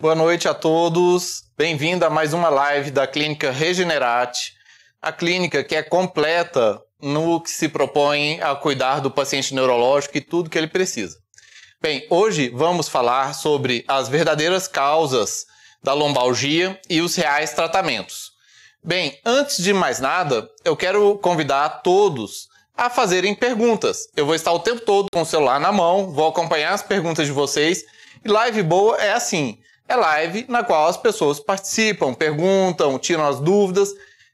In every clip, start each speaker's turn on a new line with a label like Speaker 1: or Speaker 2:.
Speaker 1: Boa noite a todos. Bem-vindo a mais uma live da Clínica Regenerate, a clínica que é completa no que se propõe a cuidar do paciente neurológico e tudo que ele precisa. Bem, hoje vamos falar sobre as verdadeiras causas da lombalgia e os reais tratamentos. Bem, antes de mais nada, eu quero convidar todos a fazerem perguntas. Eu vou estar o tempo todo com o celular na mão, vou acompanhar as perguntas de vocês. E live boa é assim: é live na qual as pessoas participam, perguntam, tiram as dúvidas,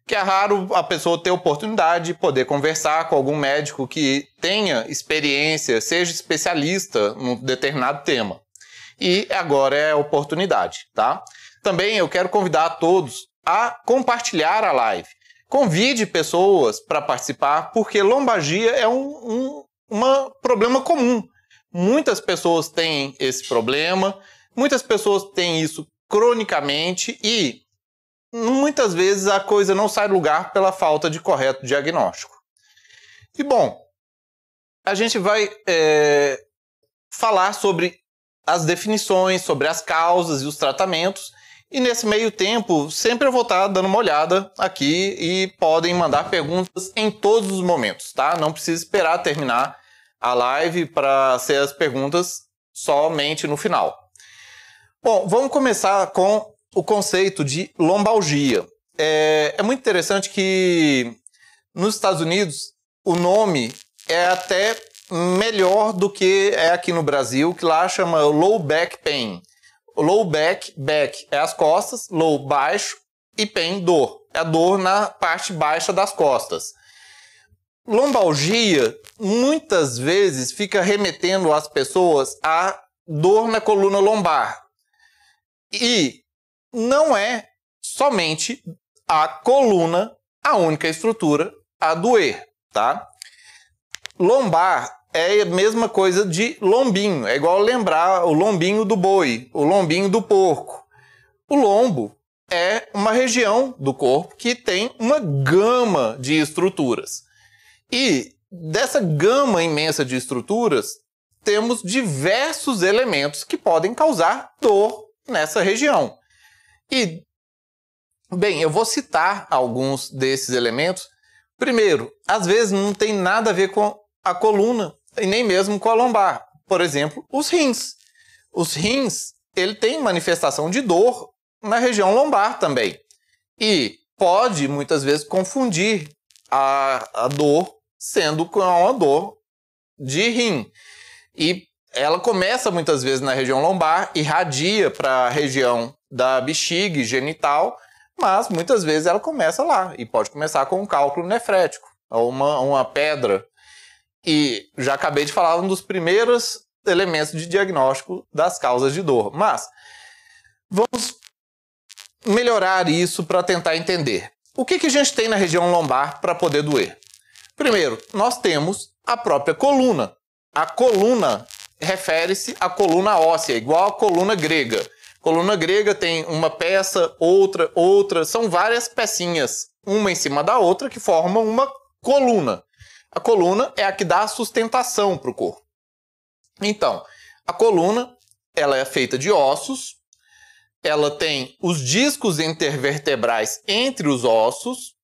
Speaker 1: que é raro a pessoa ter oportunidade de poder conversar com algum médico que tenha experiência, seja especialista num determinado tema. E agora é a oportunidade, tá? Também eu quero convidar a todos a compartilhar a live. Convide pessoas para participar, porque lombalgia é um, um problema comum. Muitas pessoas têm esse problema, muitas pessoas têm isso cronicamente e muitas vezes a coisa não sai do lugar pela falta de correto diagnóstico. E bom, a gente vai é, falar sobre as definições, sobre as causas e os tratamentos e nesse meio tempo, sempre eu vou estar dando uma olhada aqui e podem mandar perguntas em todos os momentos, tá? Não precisa esperar terminar a live para ser as perguntas somente no final. Bom, vamos começar com o conceito de lombalgia. É, é muito interessante que nos Estados Unidos o nome é até melhor do que é aqui no Brasil, que lá chama low back pain low back, back é as costas, low baixo e pain dor. É a dor na parte baixa das costas. Lombalgia muitas vezes fica remetendo as pessoas a dor na coluna lombar. E não é somente a coluna a única estrutura a doer, tá? Lombar é a mesma coisa de lombinho. É igual lembrar o lombinho do boi, o lombinho do porco. O lombo é uma região do corpo que tem uma gama de estruturas. E dessa gama imensa de estruturas, temos diversos elementos que podem causar dor nessa região. E, bem, eu vou citar alguns desses elementos. Primeiro, às vezes não tem nada a ver com a coluna e nem mesmo com a lombar. Por exemplo, os rins. Os rins, ele tem manifestação de dor na região lombar também. E pode muitas vezes confundir a, a dor sendo com uma dor de rim. E ela começa muitas vezes na região lombar, irradia para a região da bexiga e genital, mas muitas vezes ela começa lá e pode começar com um cálculo nefrético, ou uma, uma pedra e já acabei de falar um dos primeiros elementos de diagnóstico das causas de dor. Mas vamos melhorar isso para tentar entender. O que, que a gente tem na região lombar para poder doer? Primeiro, nós temos a própria coluna. A coluna refere-se à coluna óssea, igual à coluna grega. Coluna grega tem uma peça, outra, outra, são várias pecinhas, uma em cima da outra, que formam uma coluna. A coluna é a que dá a sustentação para o corpo. Então, a coluna ela é feita de ossos, ela tem os discos intervertebrais entre os ossos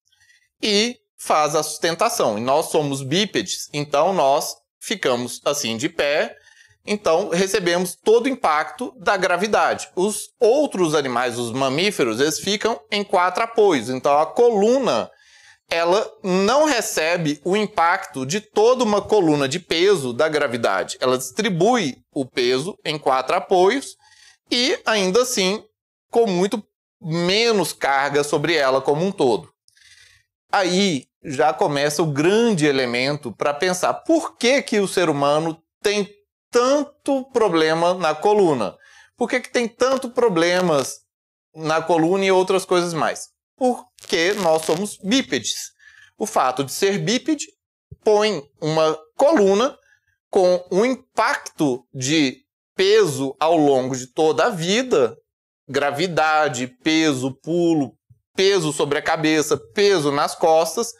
Speaker 1: e faz a sustentação. E nós somos bípedes, então nós ficamos assim de pé, então recebemos todo o impacto da gravidade. Os outros animais, os mamíferos, eles ficam em quatro apoios. Então a coluna ela não recebe o impacto de toda uma coluna de peso da gravidade. Ela distribui o peso em quatro apoios e, ainda assim, com muito menos carga sobre ela como um todo. Aí já começa o grande elemento para pensar por que, que o ser humano tem tanto problema na coluna? Por que, que tem tanto problemas na coluna e outras coisas mais? Porque nós somos bípedes. O fato de ser bípede põe uma coluna com um impacto de peso ao longo de toda a vida, gravidade, peso, pulo, peso sobre a cabeça, peso nas costas,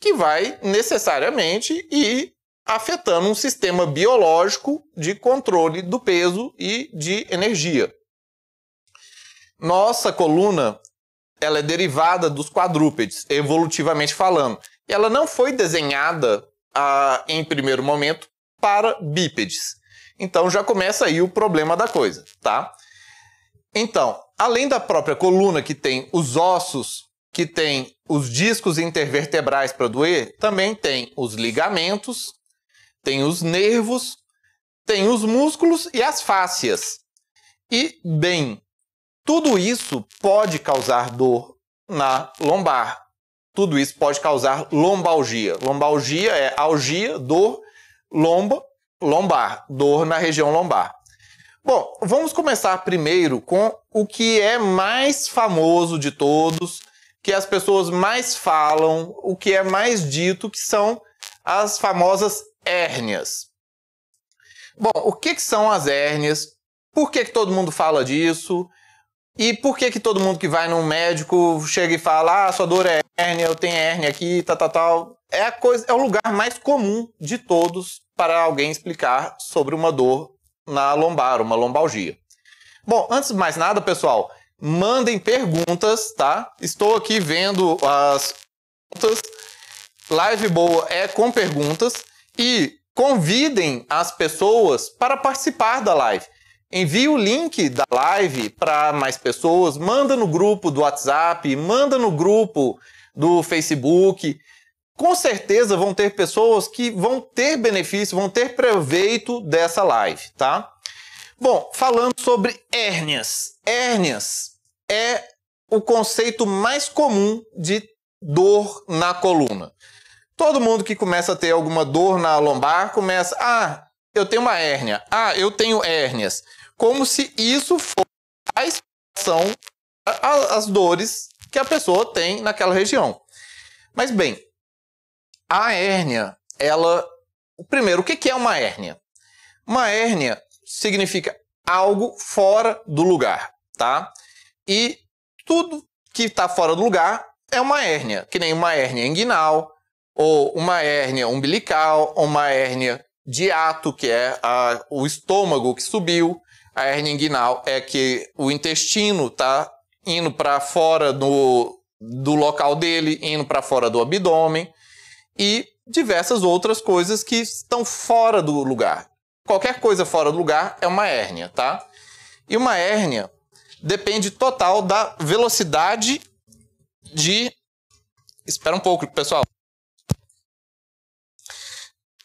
Speaker 1: que vai necessariamente ir afetando um sistema biológico de controle do peso e de energia. Nossa coluna ela é derivada dos quadrúpedes, evolutivamente falando. E ela não foi desenhada ah, em primeiro momento para bípedes. Então já começa aí o problema da coisa, tá? Então, além da própria coluna que tem os ossos, que tem os discos intervertebrais para doer, também tem os ligamentos, tem os nervos, tem os músculos e as fáscias. E, bem, tudo isso pode causar dor na lombar. Tudo isso pode causar lombalgia. Lombalgia é algia, dor, lomba, lombar, dor na região lombar. Bom, vamos começar primeiro com o que é mais famoso de todos, que as pessoas mais falam, o que é mais dito, que são as famosas hérnias. Bom, o que, que são as hérnias? Por que, que todo mundo fala disso? E por que que todo mundo que vai num médico chega e fala, ah, sua dor é hérnia, eu tenho hérnia aqui, tal, tal, tal. É a coisa, é o lugar mais comum de todos para alguém explicar sobre uma dor na lombar, uma lombalgia. Bom, antes de mais nada, pessoal, mandem perguntas, tá? Estou aqui vendo as perguntas. Live boa é com perguntas e convidem as pessoas para participar da live. Envie o link da live para mais pessoas, manda no grupo do WhatsApp, manda no grupo do Facebook. Com certeza vão ter pessoas que vão ter benefício, vão ter proveito dessa live, tá? Bom, falando sobre hérnias. Hérnias é o conceito mais comum de dor na coluna. Todo mundo que começa a ter alguma dor na lombar começa, ah, eu tenho uma hérnia. Ah, eu tenho hérnias como se isso fosse a explicação às dores que a pessoa tem naquela região. Mas bem, a hérnia, ela. Primeiro, o que é uma hérnia? Uma hérnia significa algo fora do lugar, tá? E tudo que está fora do lugar é uma hérnia, que nem uma hérnia inguinal, ou uma hérnia umbilical, ou uma hérnia de ato, que é a, o estômago que subiu, a hernia inguinal é que o intestino está indo para fora do, do local dele, indo para fora do abdômen e diversas outras coisas que estão fora do lugar. Qualquer coisa fora do lugar é uma hérnia, tá? E uma hérnia depende total da velocidade de. Espera um pouco, pessoal.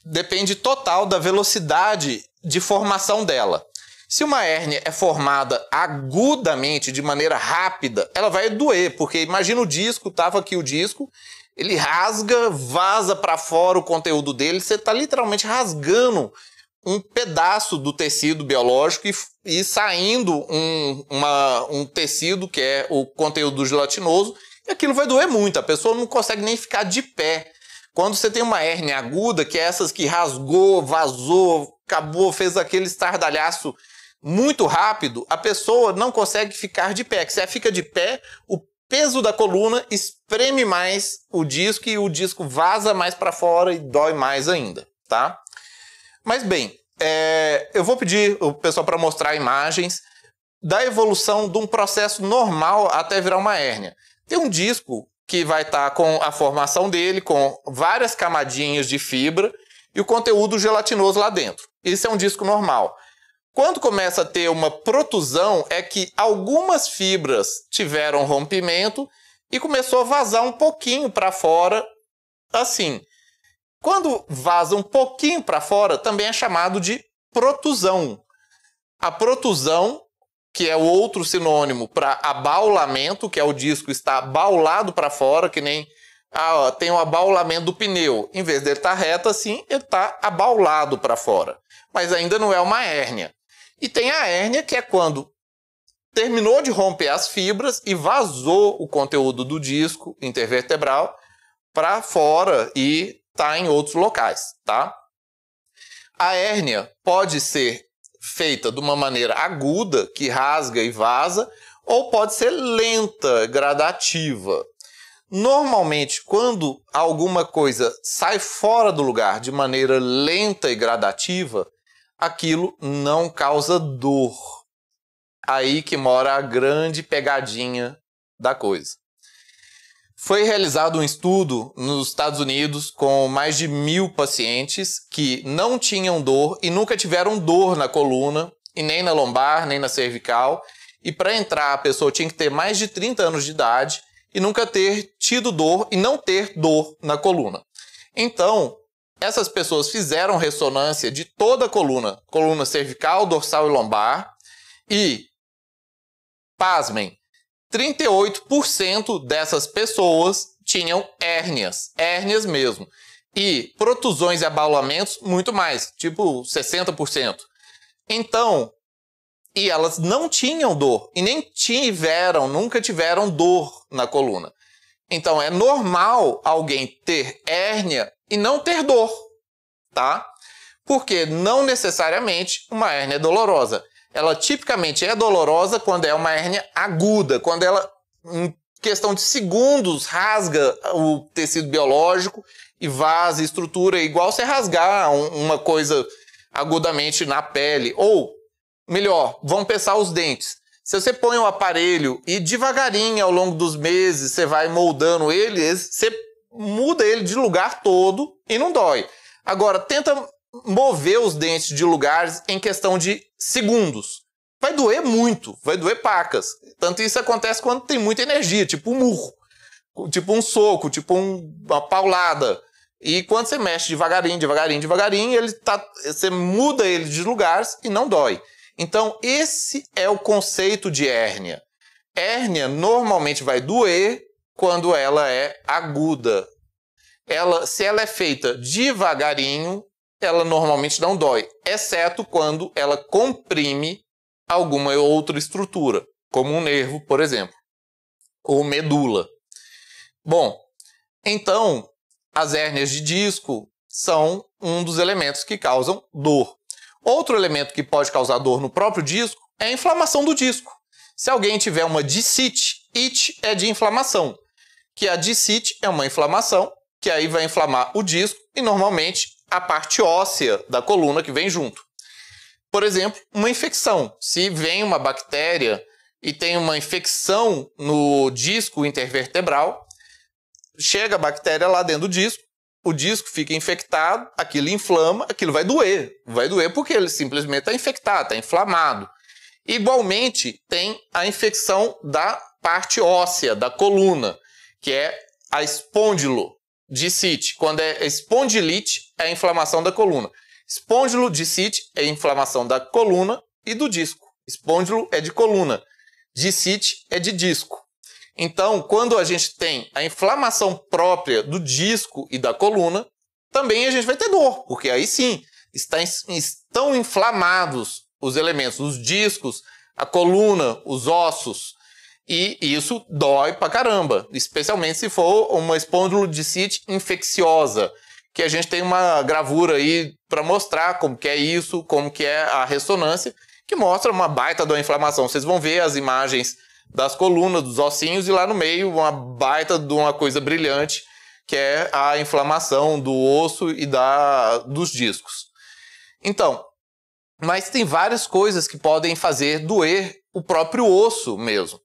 Speaker 1: Depende total da velocidade de formação dela. Se uma hérnia é formada agudamente, de maneira rápida, ela vai doer, porque imagina o disco, tava aqui o disco, ele rasga, vaza para fora o conteúdo dele, você está literalmente rasgando um pedaço do tecido biológico e, e saindo um, uma, um tecido que é o conteúdo gelatinoso, e aquilo vai doer muito, a pessoa não consegue nem ficar de pé. Quando você tem uma hérnia aguda, que é essas que rasgou, vazou, acabou, fez aquele estardalhaço muito rápido, a pessoa não consegue ficar de pé. Se ela fica de pé, o peso da coluna espreme mais o disco e o disco vaza mais para fora e dói mais ainda, tá? Mas bem, é, eu vou pedir o pessoal para mostrar imagens da evolução de um processo normal até virar uma hérnia. Tem um disco que vai estar tá com a formação dele, com várias camadinhas de fibra e o conteúdo gelatinoso lá dentro. Isso é um disco normal. Quando começa a ter uma protusão, é que algumas fibras tiveram rompimento e começou a vazar um pouquinho para fora, assim. Quando vaza um pouquinho para fora, também é chamado de protusão. A protusão, que é o outro sinônimo para abaulamento, que é o disco está abaulado para fora, que nem ah, ó, tem o abaulamento do pneu. Em vez dele estar tá reto assim, ele está abaulado para fora. Mas ainda não é uma hérnia. E tem a hérnia, que é quando terminou de romper as fibras e vazou o conteúdo do disco intervertebral para fora e está em outros locais, tá? A hérnia pode ser feita de uma maneira aguda, que rasga e vaza, ou pode ser lenta, gradativa. Normalmente, quando alguma coisa sai fora do lugar de maneira lenta e gradativa, aquilo não causa dor. Aí que mora a grande pegadinha da coisa. Foi realizado um estudo nos Estados Unidos com mais de mil pacientes que não tinham dor e nunca tiveram dor na coluna, e nem na lombar, nem na cervical. E para entrar, a pessoa tinha que ter mais de 30 anos de idade e nunca ter tido dor e não ter dor na coluna. Então, essas pessoas fizeram ressonância de toda a coluna, coluna cervical, dorsal e lombar, e, pasmem, 38% dessas pessoas tinham hérnias, hérnias mesmo. E protusões e abalamentos, muito mais, tipo 60%. Então, e elas não tinham dor, e nem tiveram, nunca tiveram dor na coluna. Então é normal alguém ter hérnia e não ter dor, tá? Porque não necessariamente uma hérnia é dolorosa ela tipicamente é dolorosa quando é uma hérnia aguda, quando ela, em questão de segundos, rasga o tecido biológico e vaza estrutura, igual você rasgar uma coisa agudamente na pele. Ou, melhor, vamos pensar os dentes. Se você põe o aparelho e devagarinho ao longo dos meses você vai moldando ele, você muda ele de lugar todo e não dói. Agora, tenta mover os dentes de lugares em questão de segundos. Vai doer muito, vai doer pacas. Tanto isso acontece quando tem muita energia, tipo um murro, tipo um soco, tipo um, uma paulada. E quando você mexe devagarinho, devagarinho, devagarinho, ele tá, você muda ele de lugares e não dói. Então, esse é o conceito de hérnia. Hérnia normalmente vai doer quando ela é aguda. Ela, se ela é feita devagarinho, ela normalmente não dói, exceto quando ela comprime alguma outra estrutura, como um nervo, por exemplo, ou medula. Bom, então as hérnias de disco são um dos elementos que causam dor. Outro elemento que pode causar dor no próprio disco é a inflamação do disco. Se alguém tiver uma discite, it é de inflamação, que a discite é uma inflamação que aí vai inflamar o disco e normalmente a parte óssea da coluna que vem junto. Por exemplo, uma infecção. Se vem uma bactéria e tem uma infecção no disco intervertebral, chega a bactéria lá dentro do disco, o disco fica infectado, aquilo inflama, aquilo vai doer. Vai doer porque ele simplesmente está infectado, está inflamado. Igualmente, tem a infecção da parte óssea, da coluna, que é a espôndilo discite. Quando é espondilite, é a inflamação da coluna. Espondilodiscite é a inflamação da coluna e do disco. Espondilo é de coluna. Discite é de disco. Então, quando a gente tem a inflamação própria do disco e da coluna, também a gente vai ter dor, porque aí sim está, estão inflamados os elementos, os discos, a coluna, os ossos, e isso dói pra caramba, especialmente se for uma espondilodicite infecciosa, que a gente tem uma gravura aí para mostrar como que é isso, como que é a ressonância, que mostra uma baita da inflamação. Vocês vão ver as imagens das colunas, dos ossinhos e lá no meio uma baita de uma coisa brilhante, que é a inflamação do osso e da dos discos. Então, mas tem várias coisas que podem fazer doer o próprio osso mesmo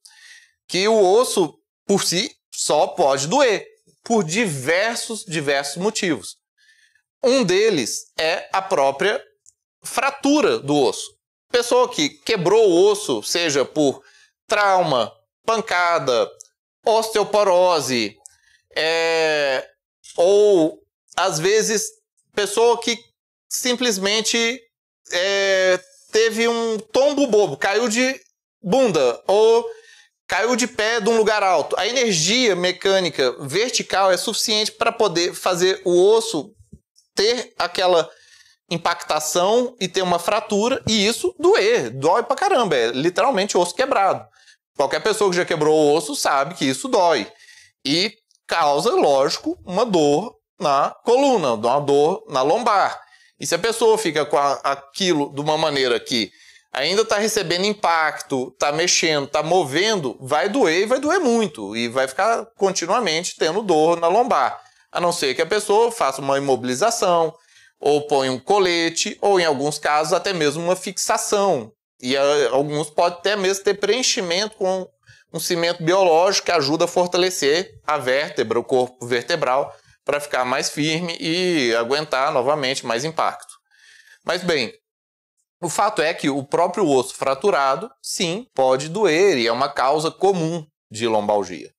Speaker 1: que o osso por si só pode doer por diversos diversos motivos. Um deles é a própria fratura do osso. Pessoa que quebrou o osso, seja por trauma, pancada, osteoporose, é, ou às vezes pessoa que simplesmente é, teve um tombo bobo, caiu de bunda, ou caiu de pé de um lugar alto. A energia mecânica vertical é suficiente para poder fazer o osso ter aquela impactação e ter uma fratura e isso doer, dói pra caramba, é literalmente osso quebrado. Qualquer pessoa que já quebrou o osso sabe que isso dói e causa, lógico, uma dor na coluna, uma dor na lombar. E se a pessoa fica com aquilo de uma maneira que ainda está recebendo impacto, está mexendo, está movendo, vai doer e vai doer muito. E vai ficar continuamente tendo dor na lombar. A não ser que a pessoa faça uma imobilização, ou põe um colete, ou em alguns casos até mesmo uma fixação. E a, alguns podem até mesmo ter preenchimento com um cimento biológico que ajuda a fortalecer a vértebra, o corpo vertebral, para ficar mais firme e aguentar novamente mais impacto. Mas bem, o fato é que o próprio osso fraturado, sim, pode doer e é uma causa comum de lombalgia.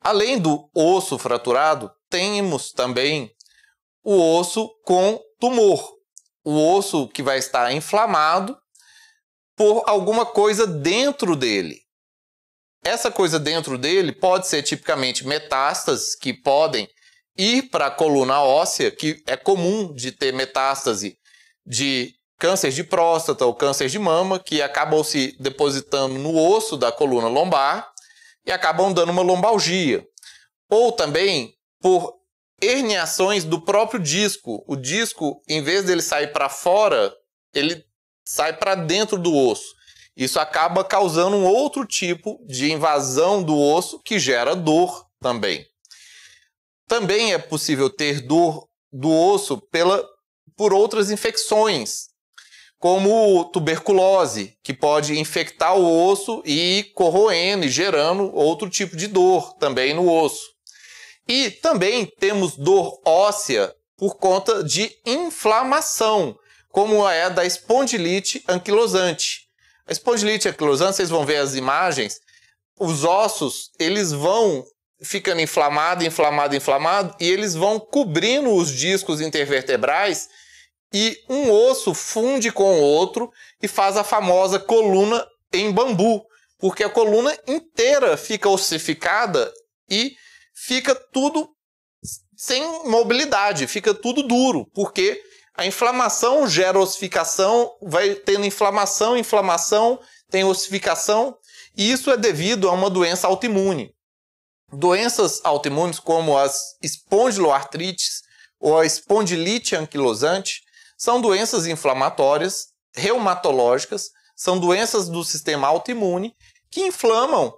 Speaker 1: Além do osso fraturado, temos também o osso com tumor. O osso que vai estar inflamado por alguma coisa dentro dele. Essa coisa dentro dele pode ser tipicamente metástases que podem ir para a coluna óssea, que é comum de ter metástase de câncer de próstata ou câncer de mama, que acabam se depositando no osso da coluna lombar e acabam dando uma lombalgia. Ou também por herniações do próprio disco. O disco, em vez dele sair para fora, ele sai para dentro do osso. Isso acaba causando um outro tipo de invasão do osso que gera dor também. Também é possível ter dor do osso pela, por outras infecções, como tuberculose, que pode infectar o osso e corroendo e gerando outro tipo de dor também no osso. E também temos dor óssea por conta de inflamação, como é da espondilite anquilosante. A espondilite anquilosante, vocês vão ver as imagens, os ossos, eles vão ficando inflamado, inflamado, inflamado, e eles vão cobrindo os discos intervertebrais e um osso funde com o outro e faz a famosa coluna em bambu, porque a coluna inteira fica ossificada e fica tudo sem mobilidade, fica tudo duro, porque a inflamação gera ossificação, vai tendo inflamação, inflamação, tem ossificação, e isso é devido a uma doença autoimune. Doenças autoimunes como as espondiloartrites ou a espondilite anquilosante são doenças inflamatórias, reumatológicas, são doenças do sistema autoimune que inflamam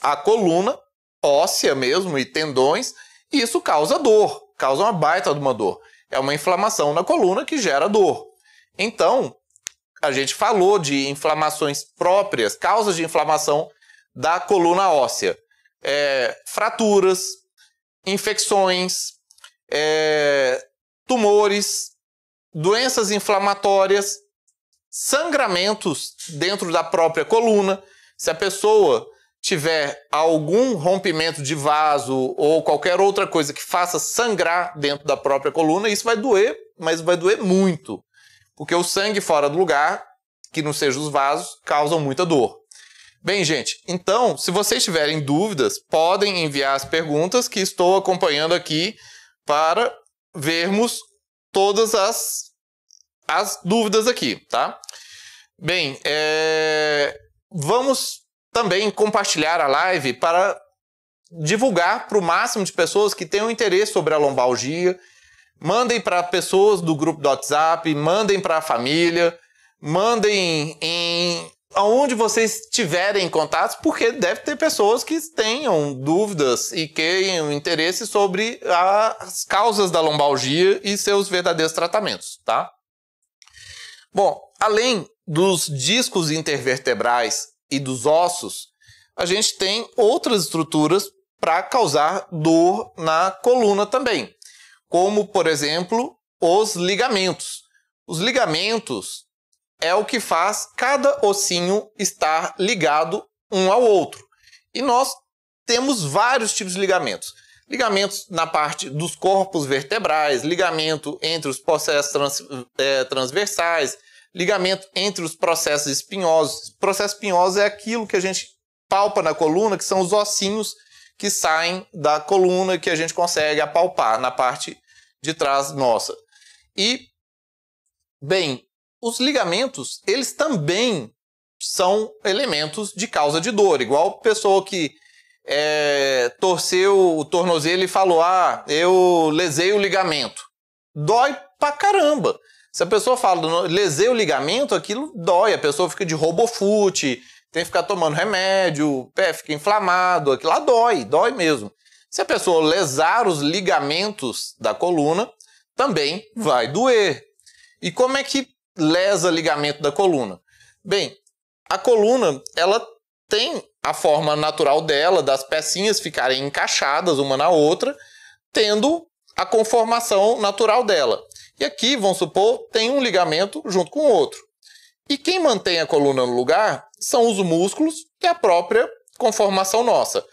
Speaker 1: a coluna óssea mesmo e tendões, e isso causa dor, causa uma baita de uma dor. É uma inflamação na coluna que gera dor. Então, a gente falou de inflamações próprias, causas de inflamação da coluna óssea. É, fraturas, infecções, é, tumores, doenças inflamatórias, sangramentos dentro da própria coluna. Se a pessoa tiver algum rompimento de vaso ou qualquer outra coisa que faça sangrar dentro da própria coluna, isso vai doer, mas vai doer muito. Porque o sangue fora do lugar, que não seja os vasos, causam muita dor. Bem, gente, então, se vocês tiverem dúvidas, podem enviar as perguntas que estou acompanhando aqui para vermos todas as, as dúvidas aqui, tá? Bem, é... vamos também compartilhar a live para divulgar para o máximo de pessoas que tenham interesse sobre a lombalgia. Mandem para pessoas do grupo do WhatsApp, mandem para a família, mandem em aonde vocês tiverem contatos, porque deve ter pessoas que tenham dúvidas e tenham interesse sobre as causas da lombalgia e seus verdadeiros tratamentos, tá? Bom, além dos discos intervertebrais e dos ossos, a gente tem outras estruturas para causar dor na coluna também, como, por exemplo, os ligamentos. Os ligamentos é o que faz cada ossinho estar ligado um ao outro. E nós temos vários tipos de ligamentos. Ligamentos na parte dos corpos vertebrais, ligamento entre os processos trans, é, transversais, ligamento entre os processos espinhosos. Processo espinhoso é aquilo que a gente palpa na coluna, que são os ossinhos que saem da coluna que a gente consegue apalpar na parte de trás nossa. E, bem, os ligamentos, eles também são elementos de causa de dor. Igual pessoa que é, torceu o tornozelo e falou: Ah, eu lesei o ligamento. Dói pra caramba. Se a pessoa fala, lesei o ligamento, aquilo dói, a pessoa fica de robofute, tem que ficar tomando remédio, o pé fica inflamado, aquilo lá dói, dói mesmo. Se a pessoa lesar os ligamentos da coluna, também vai doer. E como é que lesa ligamento da coluna? Bem, a coluna, ela tem a forma natural dela, das pecinhas ficarem encaixadas uma na outra, tendo a conformação natural dela. E aqui, vamos supor, tem um ligamento junto com o outro. E quem mantém a coluna no lugar são os músculos e a própria conformação nossa.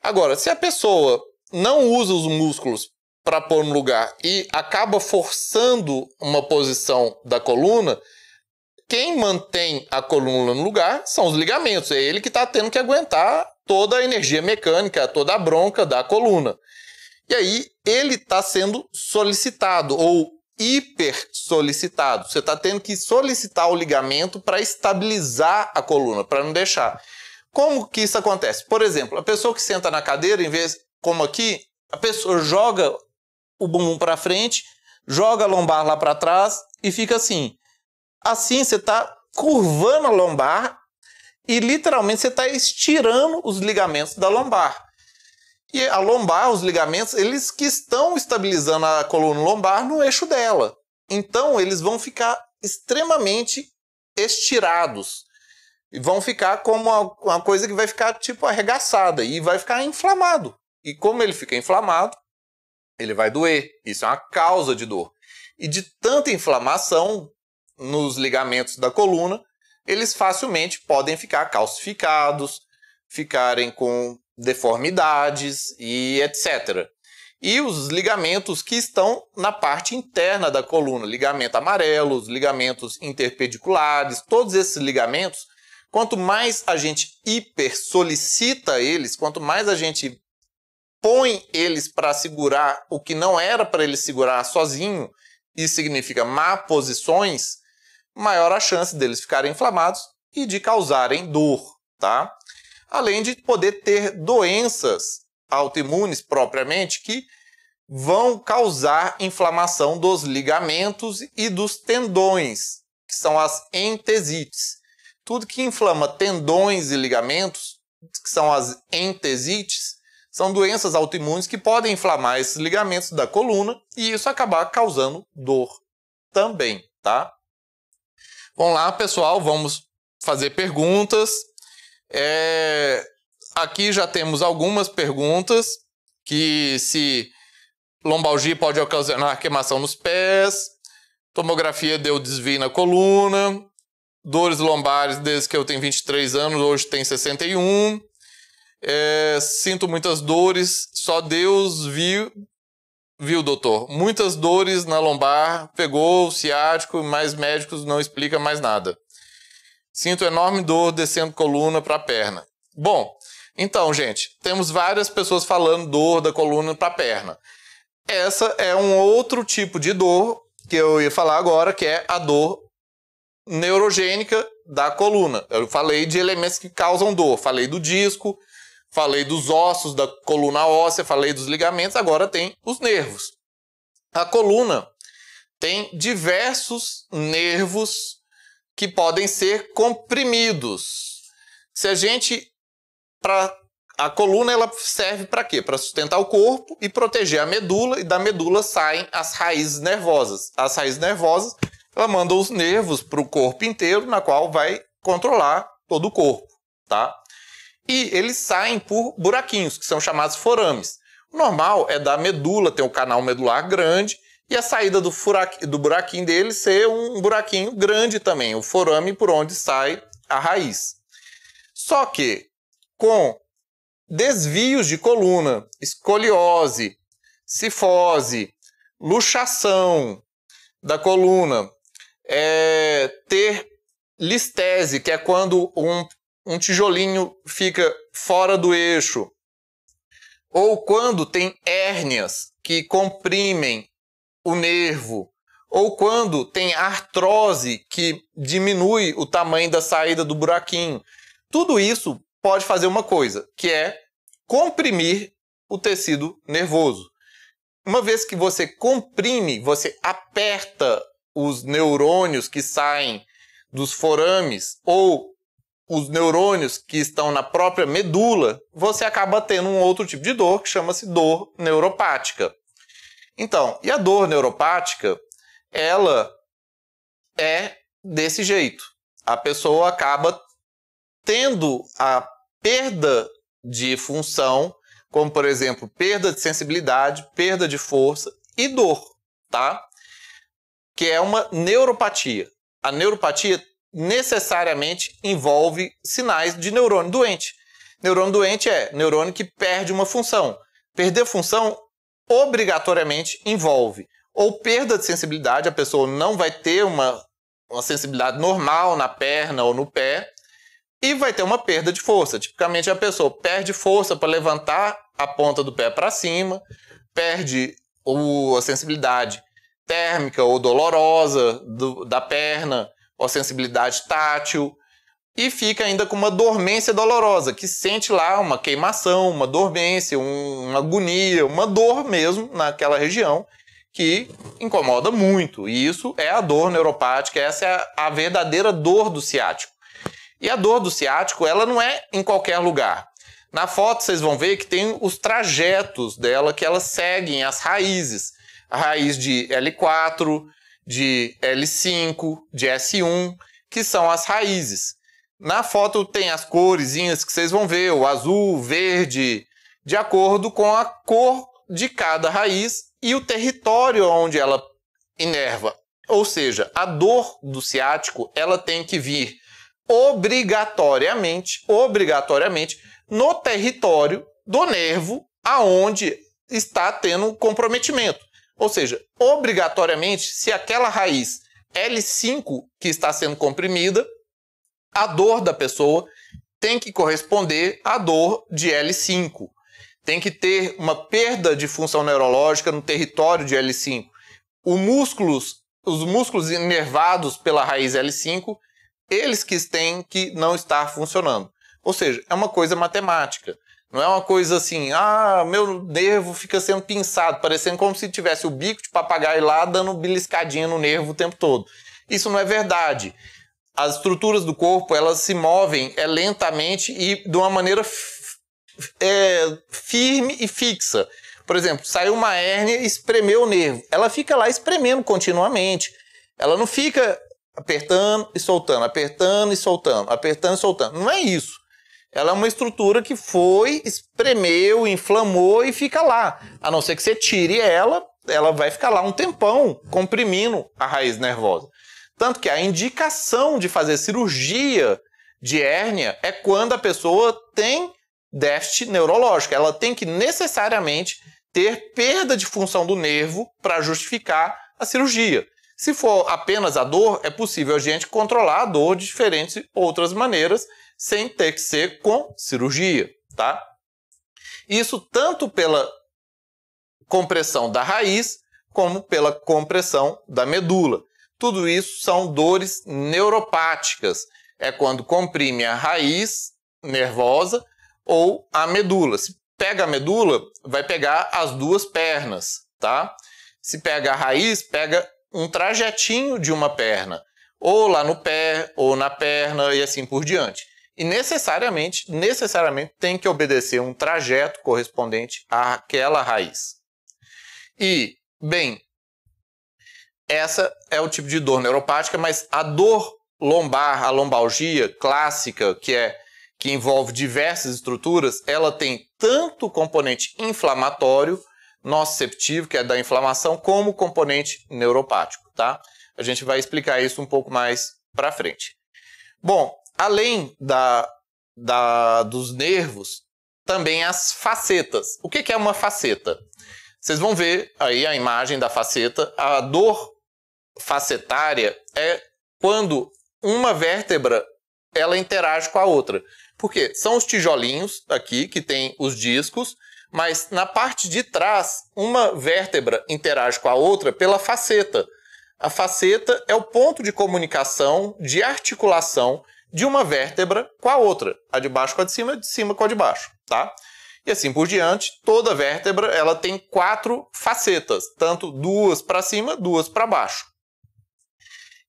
Speaker 1: Agora, se a pessoa não usa os músculos para pôr no lugar e acaba forçando uma posição da coluna, quem mantém a coluna no lugar são os ligamentos. É ele que está tendo que aguentar toda a energia mecânica, toda a bronca da coluna. E aí ele está sendo solicitado ou hiper solicitado. Você está tendo que solicitar o ligamento para estabilizar a coluna, para não deixar. Como que isso acontece? Por exemplo, a pessoa que senta na cadeira, em vez, como aqui, a pessoa joga o bumbum para frente, joga a lombar lá para trás e fica assim. Assim você está curvando a lombar e literalmente você está estirando os ligamentos da lombar. E a lombar, os ligamentos, eles que estão estabilizando a coluna lombar no eixo dela. Então, eles vão ficar extremamente estirados. E vão ficar como uma, uma coisa que vai ficar tipo arregaçada e vai ficar inflamado. E como ele fica inflamado, ele vai doer. Isso é uma causa de dor. E de tanta inflamação nos ligamentos da coluna, eles facilmente podem ficar calcificados, ficarem com deformidades e etc. E os ligamentos que estão na parte interna da coluna, ligamento amarelo, os ligamentos interpediculares, todos esses ligamentos, quanto mais a gente hiper solicita eles, quanto mais a gente põe eles para segurar o que não era para ele segurar sozinho, isso significa má posições, maior a chance deles ficarem inflamados e de causarem dor, tá? Além de poder ter doenças autoimunes propriamente que vão causar inflamação dos ligamentos e dos tendões, que são as entesites. Tudo que inflama tendões e ligamentos, que são as entesites, são doenças autoimunes que podem inflamar esses ligamentos da coluna e isso acabar causando dor também, tá? Vamos lá, pessoal, vamos fazer perguntas. É, aqui já temos algumas perguntas que se lombalgia pode ocasionar queimação nos pés, tomografia deu desvio na coluna, dores lombares desde que eu tenho 23 anos, hoje tem 61. É, sinto muitas dores, só Deus viu, viu, doutor. Muitas dores na lombar, pegou o ciático, mas médicos não explicam mais nada. Sinto enorme dor descendo coluna para perna. Bom, então, gente, temos várias pessoas falando dor da coluna para perna. Essa é um outro tipo de dor que eu ia falar agora, que é a dor neurogênica da coluna. Eu falei de elementos que causam dor, falei do disco, falei dos ossos da coluna óssea, falei dos ligamentos, agora tem os nervos. A coluna tem diversos nervos que podem ser comprimidos. Se a gente para a coluna ela serve para quê? Para sustentar o corpo e proteger a medula e da medula saem as raízes nervosas. As raízes nervosas ela manda os nervos para o corpo inteiro, na qual vai controlar todo o corpo, tá? E eles saem por buraquinhos, que são chamados forames. O normal é da medula, tem o canal medular grande, e a saída do, do buraquinho dele ser um buraquinho grande também, o forame por onde sai a raiz. Só que com desvios de coluna, escoliose, cifose, luxação da coluna, é, ter listese, que é quando um, um tijolinho fica fora do eixo, ou quando tem hérnias que comprimem o nervo, ou quando tem artrose que diminui o tamanho da saída do buraquinho. Tudo isso pode fazer uma coisa, que é comprimir o tecido nervoso. Uma vez que você comprime, você aperta os neurônios que saem dos forames ou os neurônios que estão na própria medula, você acaba tendo um outro tipo de dor que chama-se dor neuropática. Então, e a dor neuropática, ela é desse jeito. A pessoa acaba tendo a perda de função, como por exemplo, perda de sensibilidade, perda de força e dor, tá? Que é uma neuropatia. A neuropatia necessariamente envolve sinais de neurônio doente. Neurônio doente é neurônio que perde uma função. Perder função obrigatoriamente envolve ou perda de sensibilidade, a pessoa não vai ter uma, uma sensibilidade normal na perna ou no pé, e vai ter uma perda de força. Tipicamente a pessoa perde força para levantar a ponta do pé para cima, perde o, a sensibilidade térmica ou dolorosa do, da perna, ou sensibilidade tátil, e fica ainda com uma dormência dolorosa, que sente lá uma queimação, uma dormência, um, uma agonia, uma dor mesmo naquela região que incomoda muito. E isso é a dor neuropática, essa é a, a verdadeira dor do ciático. E a dor do ciático, ela não é em qualquer lugar. Na foto vocês vão ver que tem os trajetos dela que elas seguem as raízes. A raiz de L4, de L5, de S1, que são as raízes. Na foto tem as coresinhas que vocês vão ver, o azul, verde, de acordo com a cor de cada raiz e o território onde ela inerva. Ou seja, a dor do ciático, ela tem que vir obrigatoriamente, obrigatoriamente no território do nervo aonde está tendo comprometimento. Ou seja, obrigatoriamente, se aquela raiz L5 que está sendo comprimida, a dor da pessoa tem que corresponder à dor de L5. Tem que ter uma perda de função neurológica no território de L5. Os músculos, os músculos inervados pela raiz L5, eles que têm que não estar funcionando. Ou seja, é uma coisa matemática. Não é uma coisa assim, ah, meu nervo fica sendo pinçado, parecendo como se tivesse o bico de papagaio lá dando beliscadinha no nervo o tempo todo. Isso não é verdade. As estruturas do corpo, elas se movem é, lentamente e de uma maneira é, firme e fixa. Por exemplo, saiu uma hérnia e espremeu o nervo. Ela fica lá espremendo continuamente. Ela não fica apertando e soltando, apertando e soltando, apertando e soltando. Não é isso. Ela é uma estrutura que foi, espremeu, inflamou e fica lá. A não ser que você tire ela, ela vai ficar lá um tempão comprimindo a raiz nervosa. Tanto que a indicação de fazer cirurgia de hérnia é quando a pessoa tem déficit neurológico. Ela tem que necessariamente ter perda de função do nervo para justificar a cirurgia. Se for apenas a dor, é possível a gente controlar a dor de diferentes outras maneiras sem ter que ser com cirurgia, tá? Isso tanto pela compressão da raiz como pela compressão da medula. Tudo isso são dores neuropáticas. É quando comprime a raiz nervosa ou a medula. Se pega a medula, vai pegar as duas pernas, tá? Se pega a raiz, pega um trajetinho de uma perna, ou lá no pé, ou na perna e assim por diante e necessariamente, necessariamente tem que obedecer um trajeto correspondente àquela raiz. E, bem, essa é o tipo de dor neuropática, mas a dor lombar, a lombalgia clássica, que é que envolve diversas estruturas, ela tem tanto componente inflamatório, nociceptivo, que é da inflamação, como componente neuropático, tá? A gente vai explicar isso um pouco mais para frente. Bom, além da, da, dos nervos, também as facetas. O que, que é uma faceta? Vocês vão ver aí a imagem da faceta. A dor facetária é quando uma vértebra ela interage com a outra. Porque são os tijolinhos aqui que tem os discos, mas na parte de trás uma vértebra interage com a outra pela faceta. A faceta é o ponto de comunicação, de articulação de uma vértebra com a outra, a de baixo com a de cima, de cima com a de baixo, tá? E assim por diante, toda vértebra ela tem quatro facetas, tanto duas para cima, duas para baixo.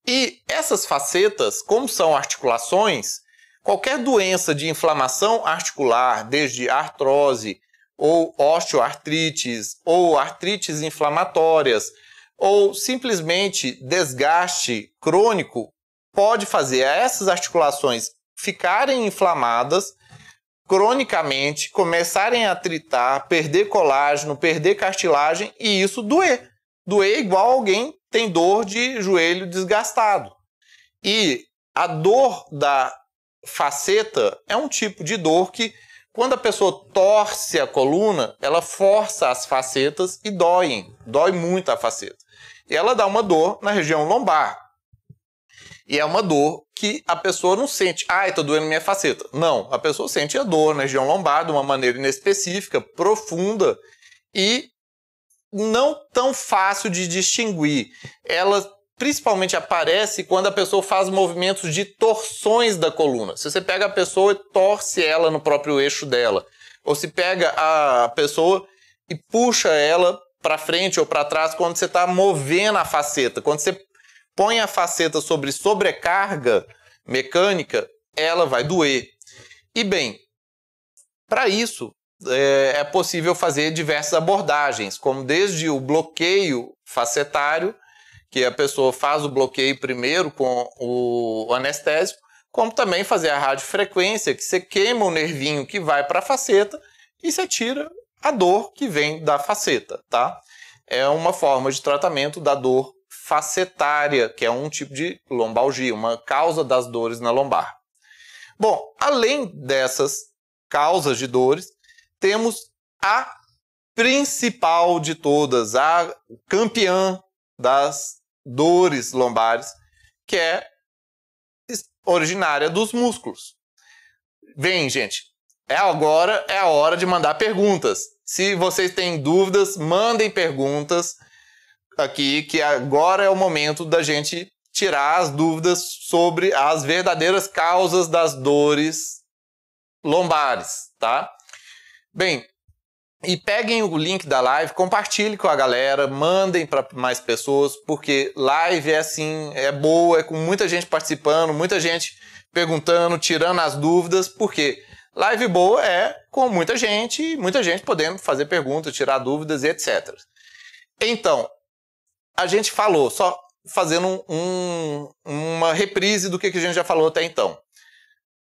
Speaker 1: E essas facetas, como são articulações, qualquer doença de inflamação articular, desde artrose ou osteoartrites ou artrites inflamatórias, ou simplesmente desgaste crônico, pode fazer essas articulações ficarem inflamadas cronicamente, começarem a tritar, perder colágeno, perder cartilagem e isso doer. Doer igual alguém tem dor de joelho desgastado. E a dor da faceta é um tipo de dor que, quando a pessoa torce a coluna, ela força as facetas e doem. Dói muito a faceta. E ela dá uma dor na região lombar. E é uma dor que a pessoa não sente, ai, tô doendo minha faceta. Não, a pessoa sente a dor na região lombar de uma maneira inespecífica, profunda e não tão fácil de distinguir. Ela principalmente aparece quando a pessoa faz movimentos de torções da coluna. Se você pega a pessoa e torce ela no próprio eixo dela, ou se pega a pessoa e puxa ela para frente ou para trás quando você está movendo a faceta, quando você põe a faceta sobre sobrecarga mecânica, ela vai doer. E bem, para isso é, é possível fazer diversas abordagens, como desde o bloqueio facetário, que a pessoa faz o bloqueio primeiro com o anestésico, como também fazer a radiofrequência, que você queima o nervinho que vai para a faceta e você tira a dor que vem da faceta, tá? É uma forma de tratamento da dor facetária, que é um tipo de lombalgia, uma causa das dores na lombar. Bom, além dessas causas de dores, temos a principal de todas, a campeã das dores lombares, que é originária dos músculos. Vem, gente, é agora é a hora de mandar perguntas. Se vocês têm dúvidas, mandem perguntas aqui que agora é o momento da gente tirar as dúvidas sobre as verdadeiras causas das dores lombares, tá? Bem, e peguem o link da live, compartilhem com a galera, mandem para mais pessoas, porque live é assim, é boa, é com muita gente participando, muita gente perguntando, tirando as dúvidas, porque live boa é com muita gente, muita gente podendo fazer perguntas, tirar dúvidas e etc. Então, a gente falou, só fazendo um, uma reprise do que, a gente já falou até então.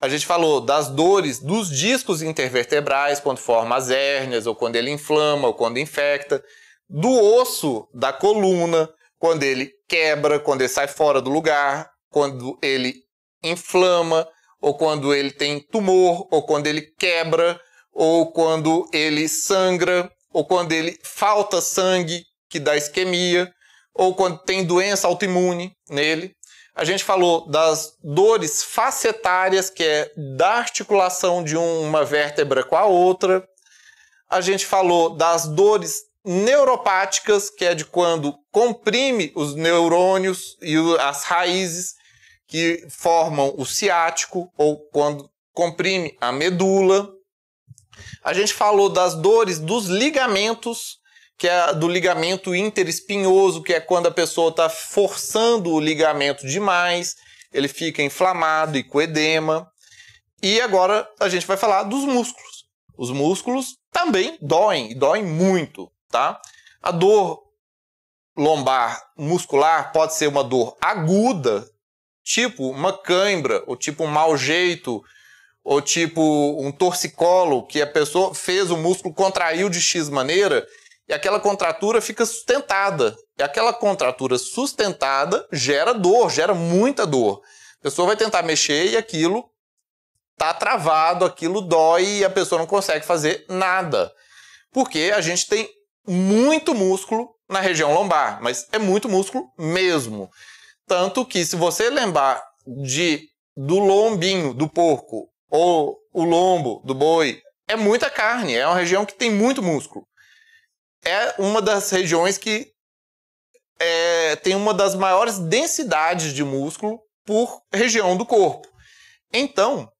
Speaker 1: A gente falou das dores dos discos intervertebrais, quando forma as hérnias, ou quando ele inflama, ou quando infecta. Do osso da coluna, quando ele quebra, quando ele sai fora do lugar, quando ele inflama, ou quando ele tem tumor, ou quando ele quebra, ou quando ele sangra, ou quando ele falta sangue, que dá isquemia, ou quando tem doença autoimune nele. A gente falou das dores facetárias, que é da articulação de uma vértebra com a outra. A gente falou das dores neuropáticas, que é de quando comprime os neurônios e as raízes que formam o ciático, ou quando comprime a medula. A gente falou das dores dos ligamentos, que é do ligamento interespinhoso, que é quando a pessoa está forçando o ligamento demais, ele fica inflamado e com edema. E agora a gente vai falar dos músculos. Os músculos também doem, e doem muito, tá? A dor lombar muscular pode ser uma dor aguda, tipo uma cãibra, ou tipo um mau jeito, ou tipo um torcicolo, que a pessoa fez o músculo, contraiu de X maneira e aquela contratura fica sustentada. E aquela contratura sustentada gera dor, gera muita dor. A pessoa vai tentar mexer e aquilo tá travado, aquilo dói e a pessoa não consegue fazer nada. Porque a gente tem muito músculo na região lombar, mas é muito músculo mesmo. Tanto que se você lembrar de do lombinho do porco ou o lombo do boi, é muita carne, é uma região que tem muito músculo é uma das regiões que é, tem uma das maiores densidades de músculo por região do corpo. Então,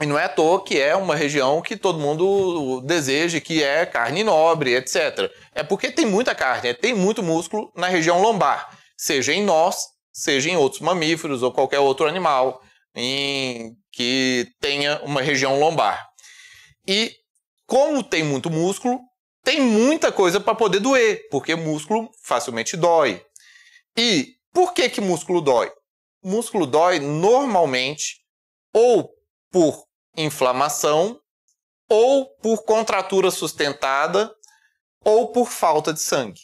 Speaker 1: não é à toa que é uma região que todo mundo deseja, que é carne nobre, etc. É porque tem muita carne, tem muito músculo na região lombar, seja em nós, seja em outros mamíferos ou qualquer outro animal em que tenha uma região lombar. E como tem muito músculo, tem muita coisa para poder doer, porque músculo facilmente dói. E por que que músculo dói? Músculo dói normalmente ou por inflamação, ou por contratura sustentada, ou por falta de sangue.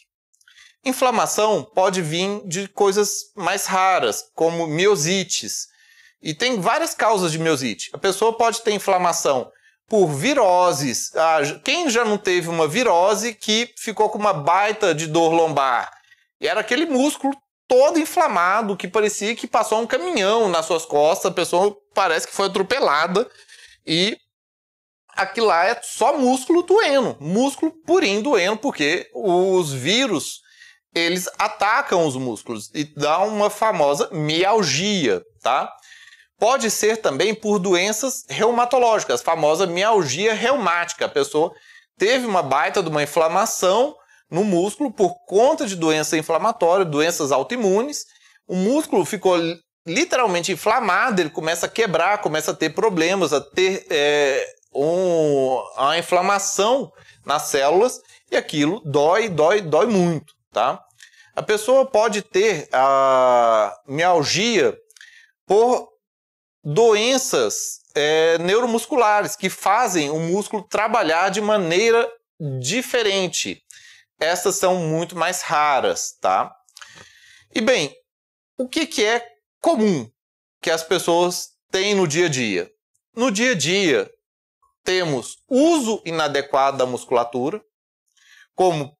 Speaker 1: Inflamação pode vir de coisas mais raras, como miosites. E tem várias causas de miosite. A pessoa pode ter inflamação por viroses. Ah, quem já não teve uma virose que ficou com uma baita de dor lombar? E era aquele músculo todo inflamado, que parecia que passou um caminhão nas suas costas, a pessoa parece que foi atropelada e aquilo lá é só músculo doendo, músculo purinho doendo, porque os vírus eles atacam os músculos e dá uma famosa mialgia, tá? Pode ser também por doenças reumatológicas, famosa mialgia reumática. A pessoa teve uma baita de uma inflamação no músculo por conta de doença inflamatória, doenças autoimunes. O músculo ficou literalmente inflamado, ele começa a quebrar, começa a ter problemas, a ter é, um, a inflamação nas células e aquilo dói, dói, dói muito, tá? A pessoa pode ter a mialgia por doenças é, neuromusculares que fazem o músculo trabalhar de maneira diferente. Essas são muito mais raras, tá? E bem, o que, que é comum que as pessoas têm no dia a dia? No dia a dia, temos uso inadequado da musculatura, como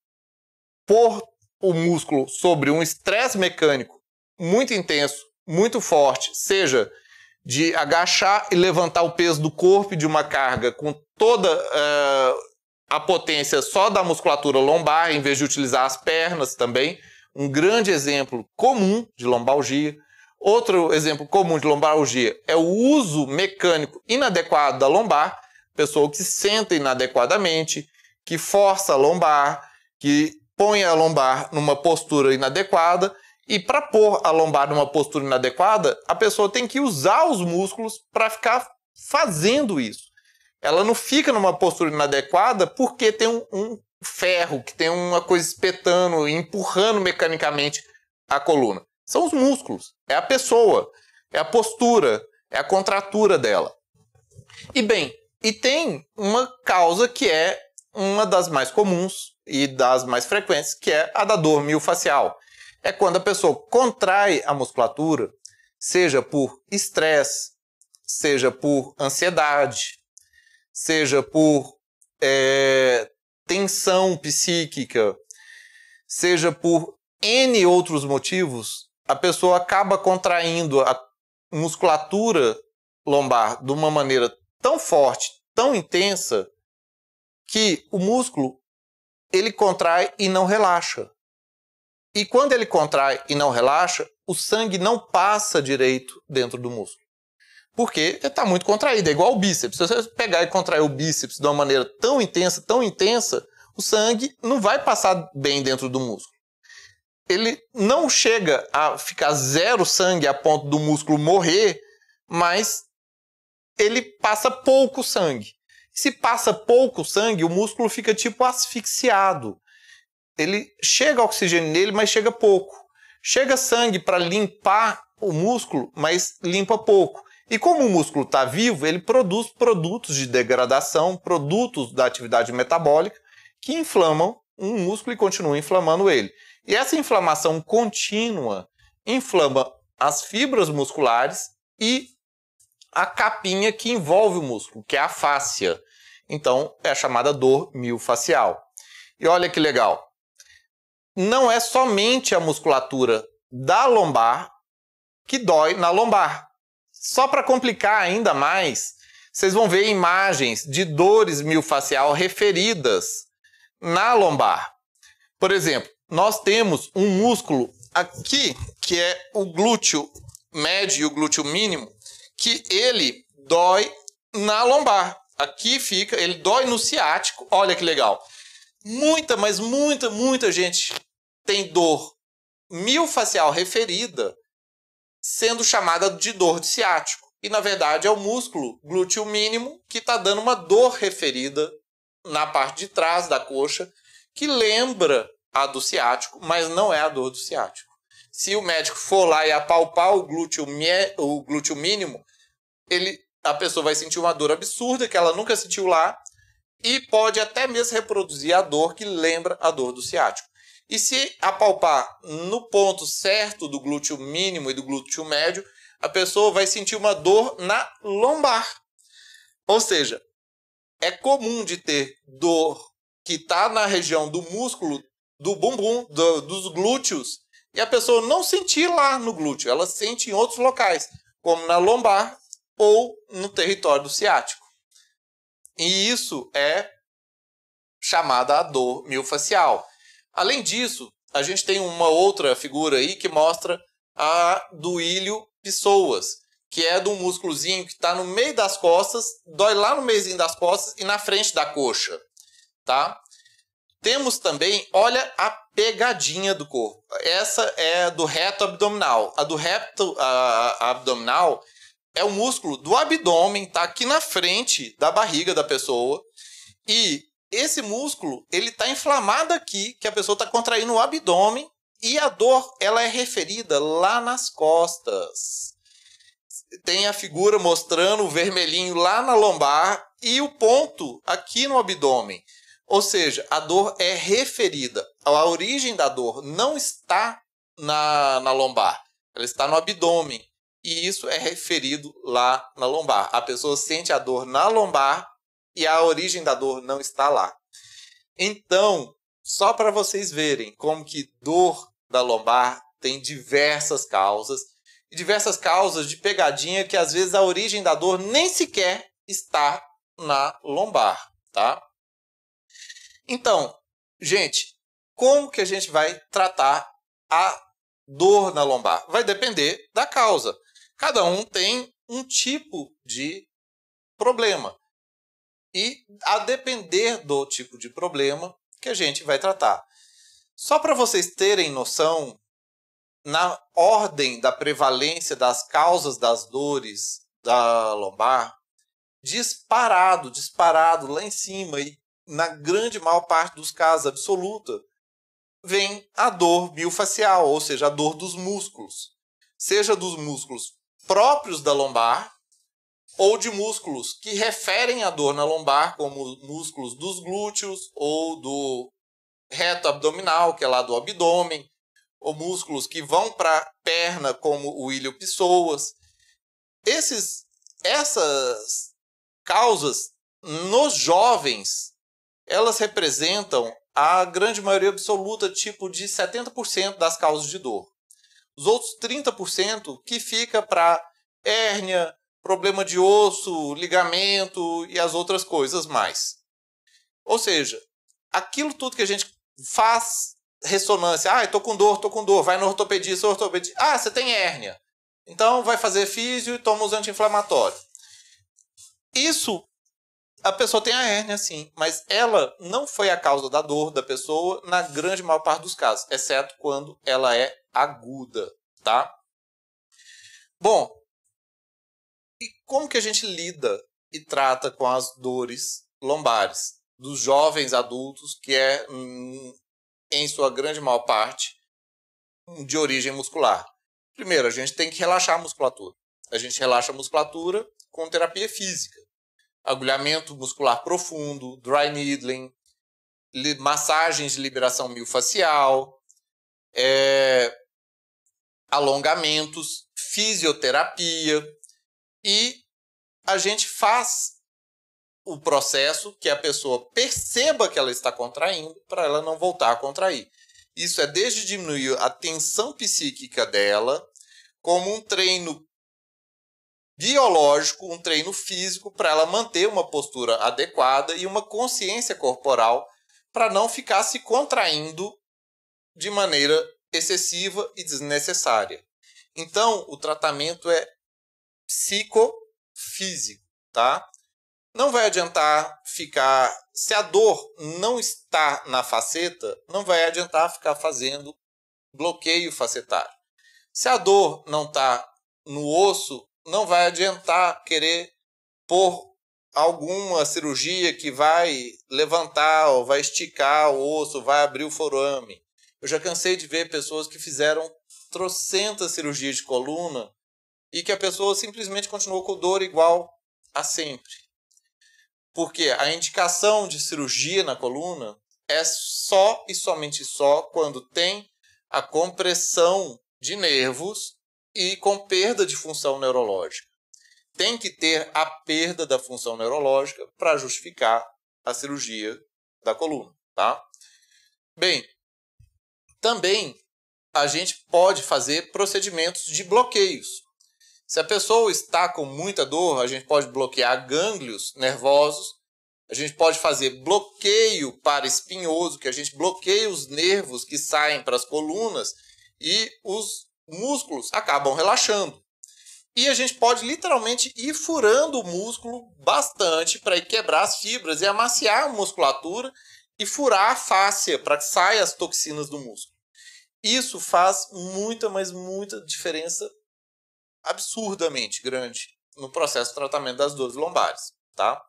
Speaker 1: pôr o músculo sobre um estresse mecânico muito intenso, muito forte, seja de agachar e levantar o peso do corpo de uma carga com toda uh, a potência só da musculatura lombar, em vez de utilizar as pernas também. Um grande exemplo comum de lombalgia. Outro exemplo comum de lombalgia é o uso mecânico inadequado da lombar, pessoa que senta inadequadamente, que força a lombar, que põe a lombar numa postura inadequada. E para pôr a lombar numa postura inadequada, a pessoa tem que usar os músculos para ficar fazendo isso. Ela não fica numa postura inadequada porque tem um, um ferro, que tem uma coisa espetando, empurrando mecanicamente a coluna. São os músculos, é a pessoa, é a postura, é a contratura dela. E bem, e tem uma causa que é uma das mais comuns e das mais frequentes, que é a da dor miofascial. É quando a pessoa contrai a musculatura, seja por estresse, seja por ansiedade, seja por é, tensão psíquica, seja por N outros motivos, a pessoa acaba contraindo a musculatura lombar de uma maneira tão forte, tão intensa, que o músculo ele contrai e não relaxa. E quando ele contrai e não relaxa, o sangue não passa direito dentro do músculo. Porque está muito contraído, é igual o bíceps. Se você pegar e contrair o bíceps de uma maneira tão intensa, tão intensa, o sangue não vai passar bem dentro do músculo. Ele não chega a ficar zero sangue a ponto do músculo morrer, mas ele passa pouco sangue. Se passa pouco sangue, o músculo fica tipo asfixiado. Ele chega oxigênio nele, mas chega pouco. Chega sangue para limpar o músculo, mas limpa pouco. E como o músculo está vivo, ele produz produtos de degradação, produtos da atividade metabólica que inflamam um músculo e continuam inflamando ele. E essa inflamação contínua inflama as fibras musculares e a capinha que envolve o músculo, que é a fáscia. Então, é a chamada dor miofascial. E olha que legal. Não é somente a musculatura da lombar que dói na lombar. Só para complicar ainda mais, vocês vão ver imagens de dores miofascial referidas na lombar. Por exemplo, nós temos um músculo aqui, que é o glúteo médio e o glúteo mínimo, que ele dói na lombar. Aqui fica, ele dói no ciático. Olha que legal. Muita, mas muita, muita gente tem dor miofascial referida sendo chamada de dor de ciático. E na verdade é o músculo glúteo mínimo que está dando uma dor referida na parte de trás da coxa, que lembra a do ciático, mas não é a dor do ciático. Se o médico for lá e apalpar o glúteo, o glúteo mínimo, ele, a pessoa vai sentir uma dor absurda que ela nunca sentiu lá e pode até mesmo reproduzir a dor que lembra a dor do ciático. E se apalpar no ponto certo do glúteo mínimo e do glúteo médio, a pessoa vai sentir uma dor na lombar. Ou seja, é comum de ter dor que está na região do músculo do bumbum, do, dos glúteos, e a pessoa não sentir lá no glúteo, ela sente em outros locais, como na lombar ou no território do ciático. E isso é chamada a dor miofascial. Além disso, a gente tem uma outra figura aí que mostra a do ilho pessoas, que é do músculozinho que está no meio das costas, dói lá no meiozinho das costas e na frente da coxa, tá? Temos também, olha a pegadinha do corpo. Essa é do reto abdominal. A do reto a, a abdominal é o músculo do abdômen, tá aqui na frente da barriga da pessoa. E esse músculo, ele está inflamado aqui, que a pessoa está contraindo o abdômen, e a dor, ela é referida lá nas costas. Tem a figura mostrando o vermelhinho lá na lombar e o ponto aqui no abdômen. Ou seja, a dor é referida. A origem da dor não está na, na lombar, ela está no abdômen. E isso é referido lá na lombar. A pessoa sente a dor na lombar e a origem da dor não está lá. Então, só para vocês verem como que dor da lombar tem diversas causas e diversas causas de pegadinha que às vezes a origem da dor nem sequer está na lombar, tá? Então, gente, como que a gente vai tratar a dor na lombar? Vai depender da causa. Cada um tem um tipo de problema e a depender do tipo de problema que a gente vai tratar. Só para vocês terem noção, na ordem da prevalência das causas das dores da lombar, disparado, disparado lá em cima e na grande maior parte dos casos absoluta, vem a dor miofascial, ou seja, a dor dos músculos. Seja dos músculos próprios da lombar, ou de músculos que referem a dor na lombar, como músculos dos glúteos ou do reto abdominal, que é lá do abdômen, ou músculos que vão para a perna, como o ilho pessoas. Esses, essas causas nos jovens, elas representam a grande maioria absoluta, tipo de 70% das causas de dor. Os outros 30% que fica para hérnia, problema de osso, ligamento e as outras coisas mais. Ou seja, aquilo tudo que a gente faz ressonância, ah, estou com dor, estou com dor, vai no ortopedista, ortopedista, ah, você tem hérnia. Então vai fazer físio e toma os anti-inflamatórios. Isso a pessoa tem a hérnia sim, mas ela não foi a causa da dor da pessoa na grande maior parte dos casos, exceto quando ela é aguda, tá? Bom, e como que a gente lida e trata com as dores lombares dos jovens adultos, que é, hum, em sua grande maior parte, de origem muscular? Primeiro, a gente tem que relaxar a musculatura. A gente relaxa a musculatura com terapia física. Agulhamento muscular profundo, dry needling, massagens de liberação miofascial, é, alongamentos, fisioterapia, e a gente faz o processo que a pessoa perceba que ela está contraindo para ela não voltar a contrair. Isso é desde diminuir a tensão psíquica dela, como um treino biológico, um treino físico para ela manter uma postura adequada e uma consciência corporal para não ficar se contraindo de maneira excessiva e desnecessária. Então, o tratamento é psicofísico, tá? Não vai adiantar ficar. Se a dor não está na faceta, não vai adiantar ficar fazendo bloqueio facetário. Se a dor não está no osso, não vai adiantar querer pôr alguma cirurgia que vai levantar ou vai esticar o osso, vai abrir o forame. Eu já cansei de ver pessoas que fizeram trocentas cirurgias de coluna e que a pessoa simplesmente continuou com dor igual a sempre. Porque a indicação de cirurgia na coluna é só e somente só quando tem a compressão de nervos e com perda de função neurológica. Tem que ter a perda da função neurológica para justificar a cirurgia da coluna, tá? Bem, também a gente pode fazer procedimentos de bloqueios. Se a pessoa está com muita dor, a gente pode bloquear gânglios nervosos, a gente pode fazer bloqueio para espinhoso, que a gente bloqueia os nervos que saem para as colunas e os músculos acabam relaxando. E a gente pode literalmente ir furando o músculo bastante para quebrar as fibras e amaciar a musculatura e furar a fáscia para que saiam as toxinas do músculo. Isso faz muita, mas muita diferença absurdamente grande no processo de tratamento das dores lombares, tá?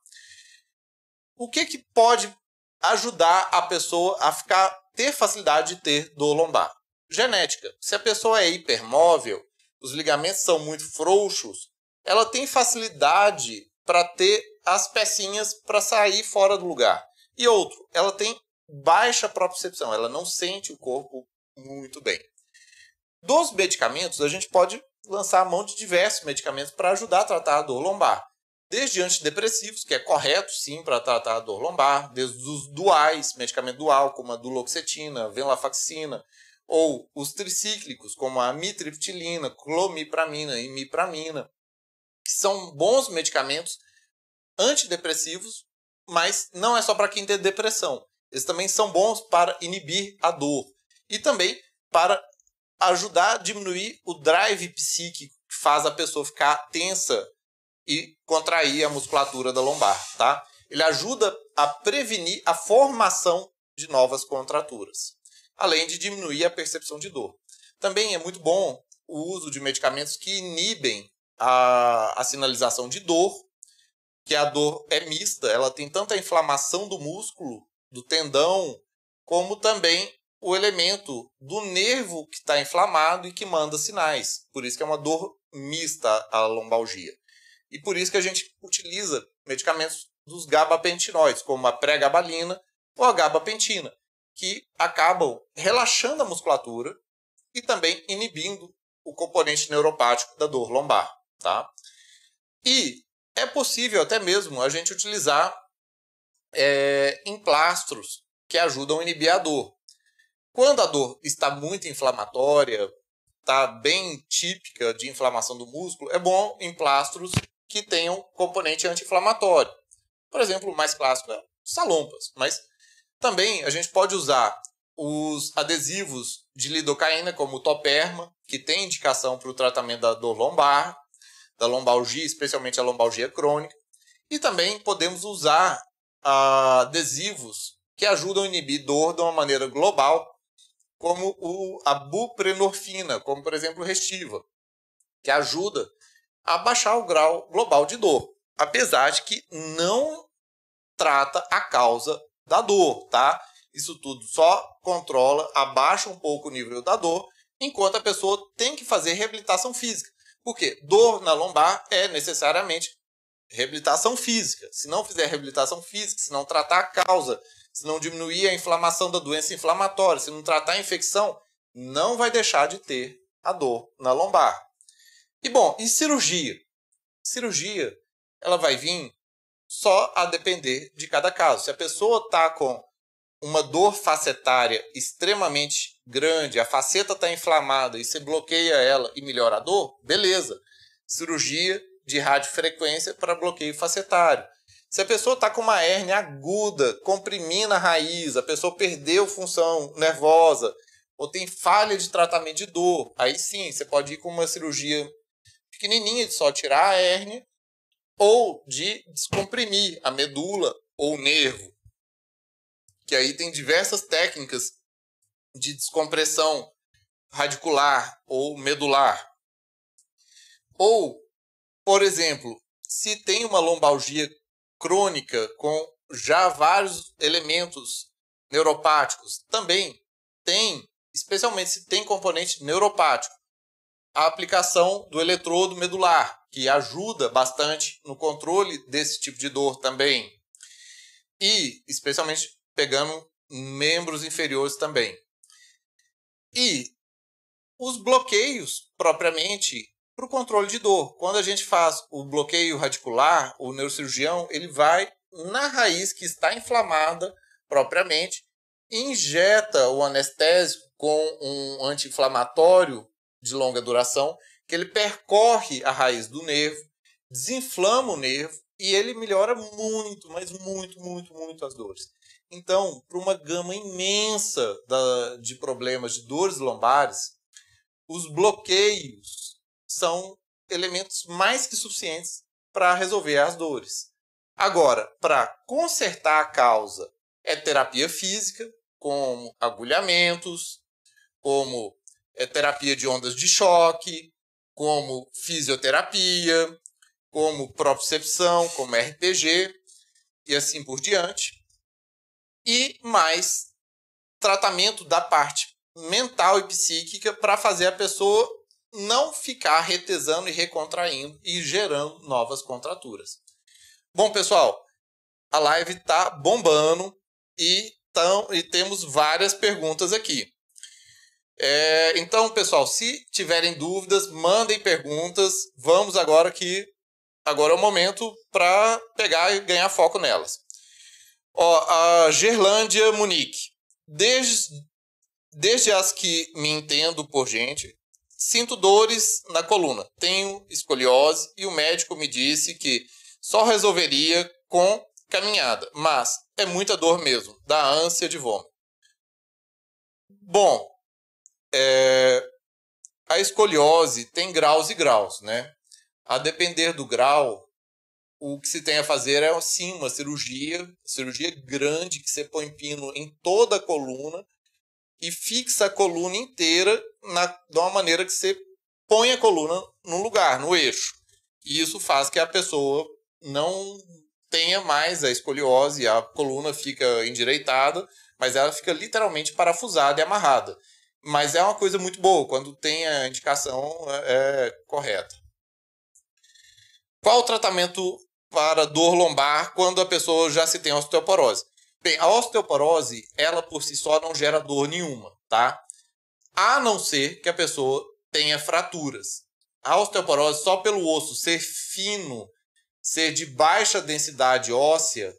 Speaker 1: O que que pode ajudar a pessoa a ficar ter facilidade de ter dor lombar? Genética. Se a pessoa é hipermóvel, os ligamentos são muito frouxos, ela tem facilidade para ter as pecinhas para sair fora do lugar. E outro, ela tem baixa propriocepção, ela não sente o corpo muito bem. Dos medicamentos, a gente pode lançar a mão de diversos medicamentos para ajudar a tratar a dor lombar. Desde antidepressivos, que é correto sim para tratar a dor lombar, desde os duais, medicamento dual, como a duloxetina, venlafaxina, ou os tricíclicos, como a mitriptilina, clomipramina e mipramina, que são bons medicamentos antidepressivos, mas não é só para quem tem depressão. Eles também são bons para inibir a dor e também para ajudar a diminuir o drive psíquico que faz a pessoa ficar tensa e contrair a musculatura da lombar, tá? Ele ajuda a prevenir a formação de novas contraturas, além de diminuir a percepção de dor. Também é muito bom o uso de medicamentos que inibem a, a sinalização de dor, que a dor é mista, ela tem tanto a inflamação do músculo, do tendão, como também o elemento do nervo que está inflamado e que manda sinais. Por isso que é uma dor mista a lombalgia. E por isso que a gente utiliza medicamentos dos gabapentinoides, como a pregabalina ou a gabapentina, que acabam relaxando a musculatura e também inibindo o componente neuropático da dor lombar. Tá? E é possível até mesmo a gente utilizar é, emplastros que ajudam a inibir a dor. Quando a dor está muito inflamatória, está bem típica de inflamação do músculo, é bom em plastros que tenham componente anti-inflamatório. Por exemplo, o mais clássico é salompas, mas também a gente pode usar os adesivos de lidocaína, como o toperma, que tem indicação para o tratamento da dor lombar, da lombalgia, especialmente a lombalgia crônica. E também podemos usar ah, adesivos que ajudam a inibir dor de uma maneira global, como o, a buprenorfina, como por exemplo o Restiva, que ajuda a baixar o grau global de dor, apesar de que não trata a causa da dor, tá? Isso tudo só controla, abaixa um pouco o nível da dor, enquanto a pessoa tem que fazer reabilitação física. Porque dor na lombar é necessariamente reabilitação física. Se não fizer reabilitação física, se não tratar a causa, se não diminuir a inflamação da doença inflamatória, se não tratar a infecção, não vai deixar de ter a dor na lombar. E bom, e cirurgia? Cirurgia, ela vai vir só a depender de cada caso. Se a pessoa está com uma dor facetária extremamente grande, a faceta está inflamada e você bloqueia ela e melhora a dor, beleza. Cirurgia de radiofrequência para bloqueio facetário. Se a pessoa está com uma hérnia aguda, comprimindo a raiz, a pessoa perdeu função nervosa, ou tem falha de tratamento de dor, aí sim, você pode ir com uma cirurgia pequenininha de só tirar a hérnia, ou de descomprimir a medula ou o nervo. Que aí tem diversas técnicas de descompressão radicular ou medular. Ou, por exemplo, se tem uma lombalgia crônica com já vários elementos neuropáticos, também tem, especialmente se tem componente neuropático, a aplicação do eletrodo medular, que ajuda bastante no controle desse tipo de dor também. E, especialmente, pegando membros inferiores também. E os bloqueios, propriamente, para o controle de dor. Quando a gente faz o bloqueio radicular, o neurocirurgião ele vai na raiz que está inflamada propriamente, injeta o anestésico com um anti-inflamatório de longa duração, que ele percorre a raiz do nervo, desinflama o nervo e ele melhora muito, mas muito, muito, muito as dores. Então, para uma gama imensa da, de problemas de dores lombares, os bloqueios são elementos mais que suficientes para resolver as dores. Agora, para consertar a causa, é terapia física, como agulhamentos, como é, terapia de ondas de choque, como fisioterapia, como propriocepção, como RPG e assim por diante. E mais tratamento da parte mental e psíquica para fazer a pessoa não ficar retesando e recontraindo e gerando novas contraturas. Bom, pessoal, a live está bombando e, tão, e temos várias perguntas aqui. É, então, pessoal, se tiverem dúvidas, mandem perguntas. Vamos agora que agora é o momento para pegar e ganhar foco nelas. Ó, a Gerlândia Munique. Desde, desde as que me entendo por gente, sinto dores na coluna. Tenho escoliose e o médico me disse que só resolveria com caminhada, mas é muita dor mesmo, dá ânsia de vômito. Bom, é, a escoliose tem graus e graus, né? A depender do grau, o que se tem a fazer é sim uma cirurgia, cirurgia grande que você põe pino em toda a coluna e fixa a coluna inteira na, de uma maneira que você põe a coluna no lugar, no eixo. E isso faz que a pessoa não tenha mais a escoliose, a coluna fica endireitada, mas ela fica literalmente parafusada e amarrada. Mas é uma coisa muito boa quando tem a indicação é, é, correta. Qual o tratamento para dor lombar quando a pessoa já se tem osteoporose? Bem, a osteoporose, ela por si só não gera dor nenhuma, tá? A não ser que a pessoa tenha fraturas. A osteoporose, só pelo osso ser fino ser de baixa densidade óssea,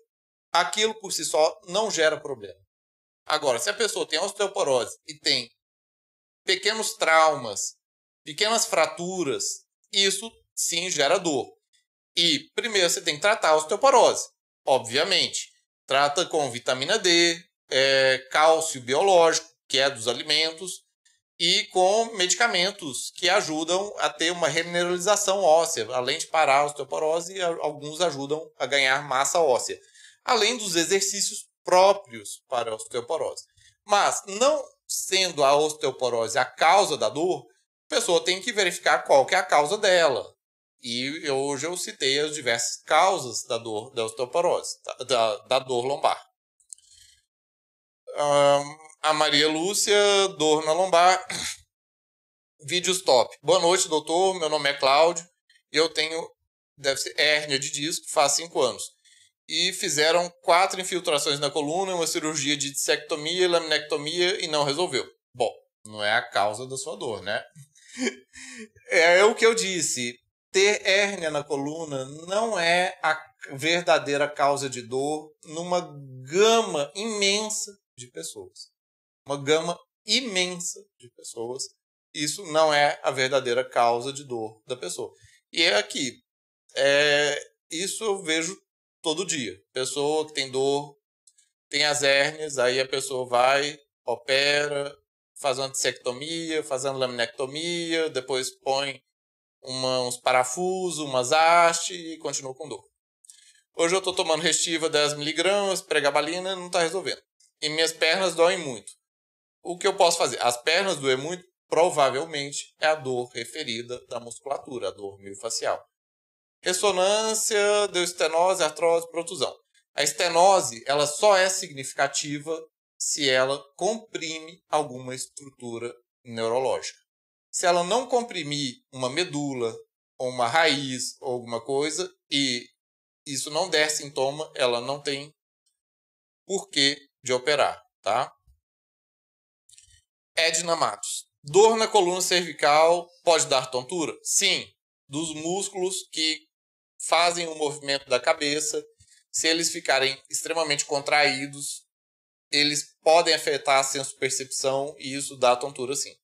Speaker 1: aquilo por si só não gera problema. Agora, se a pessoa tem osteoporose e tem pequenos traumas, pequenas fraturas, isso sim gera dor. E primeiro você tem que tratar a osteoporose, obviamente. Trata com vitamina D, é, cálcio biológico, que é dos alimentos, e com medicamentos que ajudam a ter uma remineralização óssea. Além de parar a osteoporose, alguns ajudam a ganhar massa óssea. Além dos exercícios próprios para a osteoporose. Mas, não sendo a osteoporose a causa da dor, a pessoa tem que verificar qual que é a causa dela. E hoje eu citei as diversas causas da dor da osteoporose, da, da dor lombar. Um, a Maria Lúcia, dor na lombar. Vídeos top. Boa noite, doutor. Meu nome é Cláudio. Eu tenho, deve ser hérnia de disco, faz cinco anos. E fizeram quatro infiltrações na coluna, uma cirurgia de dissectomia e laminectomia e não resolveu. Bom, não é a causa da sua dor, né? é o que eu disse. Ter hérnia na coluna não é a verdadeira causa de dor numa gama imensa de pessoas uma gama imensa de pessoas. Isso não é a verdadeira causa de dor da pessoa. E é aqui. É, isso eu vejo todo dia. Pessoa que tem dor, tem as hérnias, aí a pessoa vai, opera, faz uma dissectomia, faz uma laminectomia, depois põe uma, uns parafusos, umas hastes e continua com dor. Hoje eu estou tomando restiva 10mg, pregabalina, não está resolvendo. E minhas pernas doem muito o que eu posso fazer? As pernas doem muito, provavelmente é a dor referida da musculatura, a dor miofascial. Ressonância, deu estenose, artrose, protusão. A estenose, ela só é significativa se ela comprime alguma estrutura neurológica. Se ela não comprimir uma medula, ou uma raiz, ou alguma coisa, e isso não der sintoma, ela não tem porquê de operar, tá? Edna Matos. Dor na coluna cervical pode dar tontura? Sim, dos músculos que fazem o movimento da cabeça. Se eles ficarem extremamente contraídos, eles podem afetar a senso-percepção e isso dá tontura sim.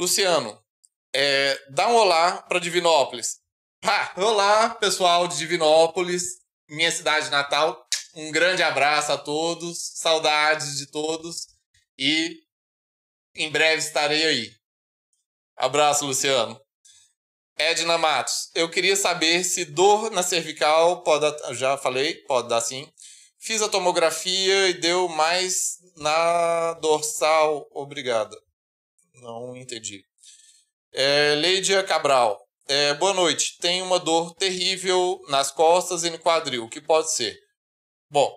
Speaker 1: Luciano, é, dá um olá para Divinópolis. Ah, olá, pessoal de Divinópolis, minha cidade natal. Um grande abraço a todos, saudades de todos e em breve estarei aí. Abraço, Luciano. Edna Matos, eu queria saber se dor na cervical pode já falei, pode dar sim. Fiz a tomografia e deu mais na dorsal. Obrigada. Não entendi. É, Leidia Cabral, é, boa noite. Tem uma dor terrível nas costas e no quadril. O que pode ser? Bom,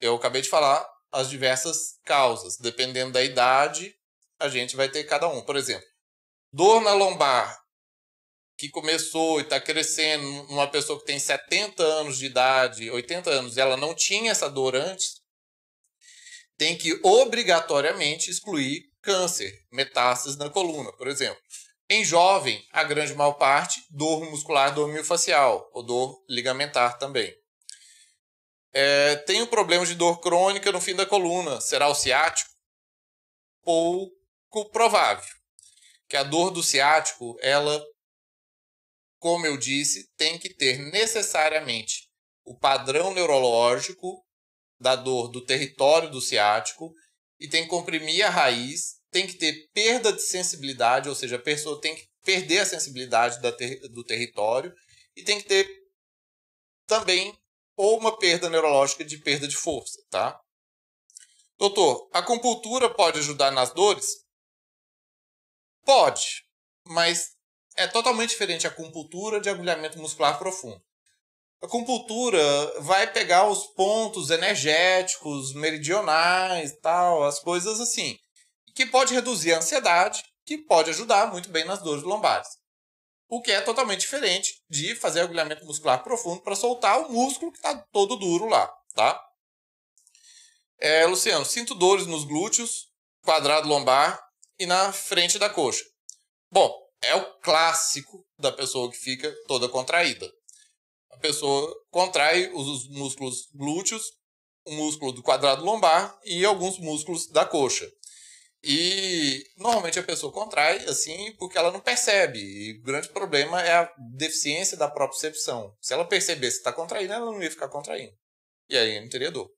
Speaker 1: eu acabei de falar as diversas causas. Dependendo da idade, a gente vai ter cada um. Por exemplo, dor na lombar que começou e está crescendo numa pessoa que tem 70 anos de idade, 80 anos, e ela não tinha essa dor antes, tem que obrigatoriamente excluir câncer, metástases na coluna, por exemplo. Em jovem, a grande maior parte, dor muscular, dor miofascial, ou dor ligamentar também. É, tem um problema de dor crônica no fim da coluna, será o ciático? Pouco provável. Que a dor do ciático, ela, como eu disse, tem que ter necessariamente o padrão neurológico da dor do território do ciático e tem que comprimir a raiz tem que ter perda de sensibilidade, ou seja, a pessoa tem que perder a sensibilidade do território e tem que ter também ou uma perda neurológica de perda de força, tá? Doutor, a acupuntura pode ajudar nas dores? Pode, mas é totalmente diferente a acupuntura de agulhamento muscular profundo. A acupuntura vai pegar os pontos energéticos, meridionais, tal, as coisas assim que pode reduzir a ansiedade, que pode ajudar muito bem nas dores lombares. O que é totalmente diferente de fazer agulhamento muscular profundo para soltar o músculo que está todo duro lá, tá? É, Luciano, sinto dores nos glúteos, quadrado lombar e na frente da coxa. Bom, é o clássico da pessoa que fica toda contraída. A pessoa contrai os músculos glúteos, o músculo do quadrado lombar e alguns músculos da coxa. E normalmente a pessoa contrai assim porque ela não percebe. E o grande problema é a deficiência da propriocepção. Se ela percebesse que está contraindo, ela não ia ficar contraindo. E aí não teria dor.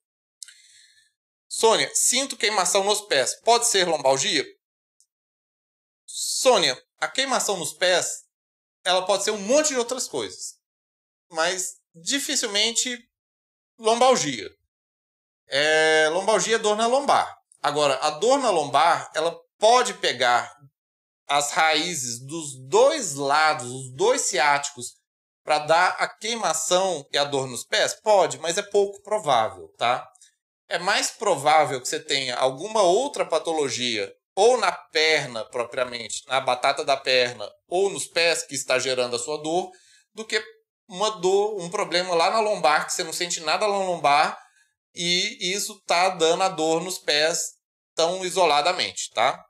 Speaker 1: Sônia, sinto queimação nos pés. Pode ser lombalgia? Sônia, a queimação nos pés ela pode ser um monte de outras coisas. Mas dificilmente lombalgia. É, lombalgia é dor na lombar. Agora, a dor na lombar, ela pode pegar as raízes dos dois lados, os dois ciáticos, para dar a queimação e a dor nos pés? Pode, mas é pouco provável, tá? É mais provável que você tenha alguma outra patologia, ou na perna propriamente, na batata da perna, ou nos pés que está gerando a sua dor, do que uma dor, um problema lá na lombar, que você não sente nada na lombar, e isso está dando a dor nos pés tão isoladamente, tá?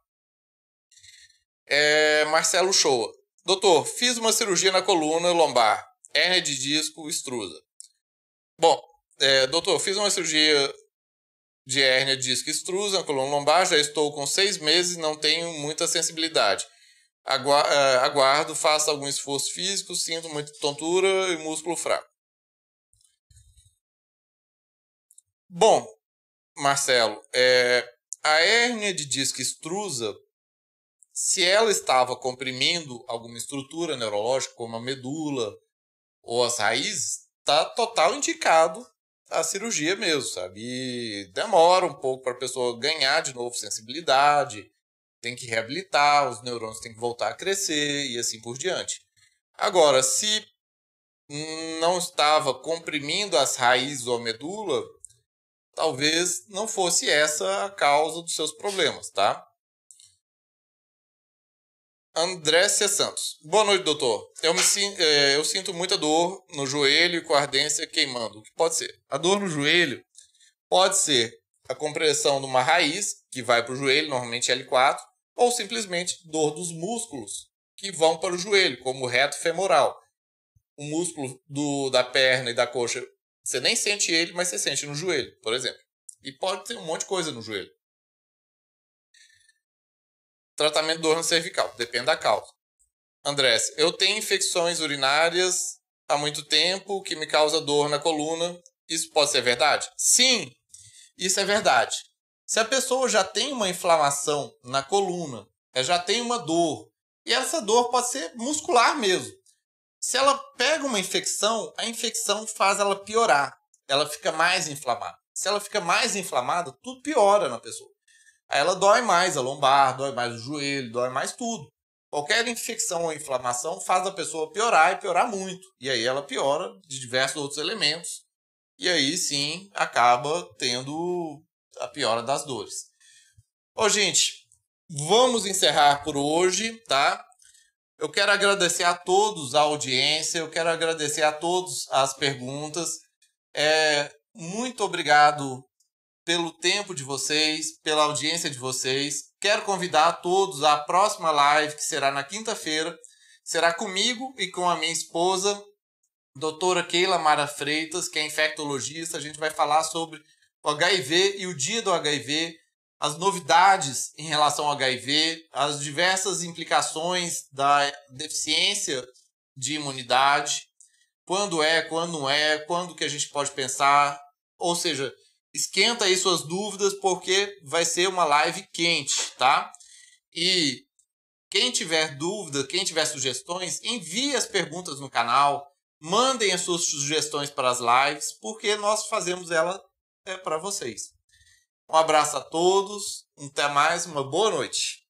Speaker 1: É, Marcelo Shoa. Doutor, fiz uma cirurgia na coluna lombar, hérnia de disco extrusa. Bom, é, doutor, fiz uma cirurgia de hérnia de disco extrusa na coluna lombar, já estou com seis meses e não tenho muita sensibilidade. É, aguardo, faço algum esforço físico, sinto muita tontura e músculo fraco. Bom, Marcelo, é, a hérnia de disco extrusa, se ela estava comprimindo alguma estrutura neurológica, como a medula ou as raízes, está total indicado a cirurgia mesmo, sabe? E demora um pouco para a pessoa ganhar de novo sensibilidade. Tem que reabilitar, os neurônios têm que voltar a crescer e assim por diante. Agora, se não estava comprimindo as raízes ou a medula, talvez não fosse essa a causa dos seus problemas, tá? André C. Santos. Boa noite, doutor. Eu, me, é, eu sinto muita dor no joelho e com ardência queimando. O que pode ser? A dor no joelho pode ser a compressão de uma raiz, que vai para o joelho, normalmente L4, ou simplesmente dor dos músculos que vão para o joelho, como o reto femoral. O músculo do, da perna e da coxa, você nem sente ele, mas você sente no joelho, por exemplo. E pode ter um monte de coisa no joelho. Tratamento de dor no cervical, depende da causa. Andrés, eu tenho infecções urinárias há muito tempo que me causa dor na coluna. Isso pode ser verdade? Sim, isso é verdade. Se a pessoa já tem uma inflamação na coluna, já tem uma dor, e essa dor pode ser muscular mesmo. Se ela pega uma infecção, a infecção faz ela piorar. Ela fica mais inflamada. Se ela fica mais inflamada, tudo piora na pessoa. Aí ela dói mais a lombar, dói mais o joelho, dói mais tudo. Qualquer infecção ou inflamação faz a pessoa piorar e piorar muito. E aí ela piora de diversos outros elementos. E aí sim acaba tendo a piora das dores. Ô, gente, vamos encerrar por hoje, tá? Eu quero agradecer a todos a audiência, eu quero agradecer a todos as perguntas. É, muito obrigado pelo tempo de vocês, pela audiência de vocês. Quero convidar a todos à próxima live, que será na quinta-feira. Será comigo e com a minha esposa, doutora Keila Mara Freitas, que é infectologista. A gente vai falar sobre o HIV e o dia do HIV, as novidades em relação ao HIV, as diversas implicações da deficiência de imunidade, quando é, quando não é, quando que a gente pode pensar, ou seja, esquenta aí suas dúvidas porque vai ser uma live quente, tá? E quem tiver dúvida, quem tiver sugestões, envie as perguntas no canal, mandem as suas sugestões para as lives, porque nós fazemos ela é para vocês. Um abraço a todos, até mais, uma boa noite.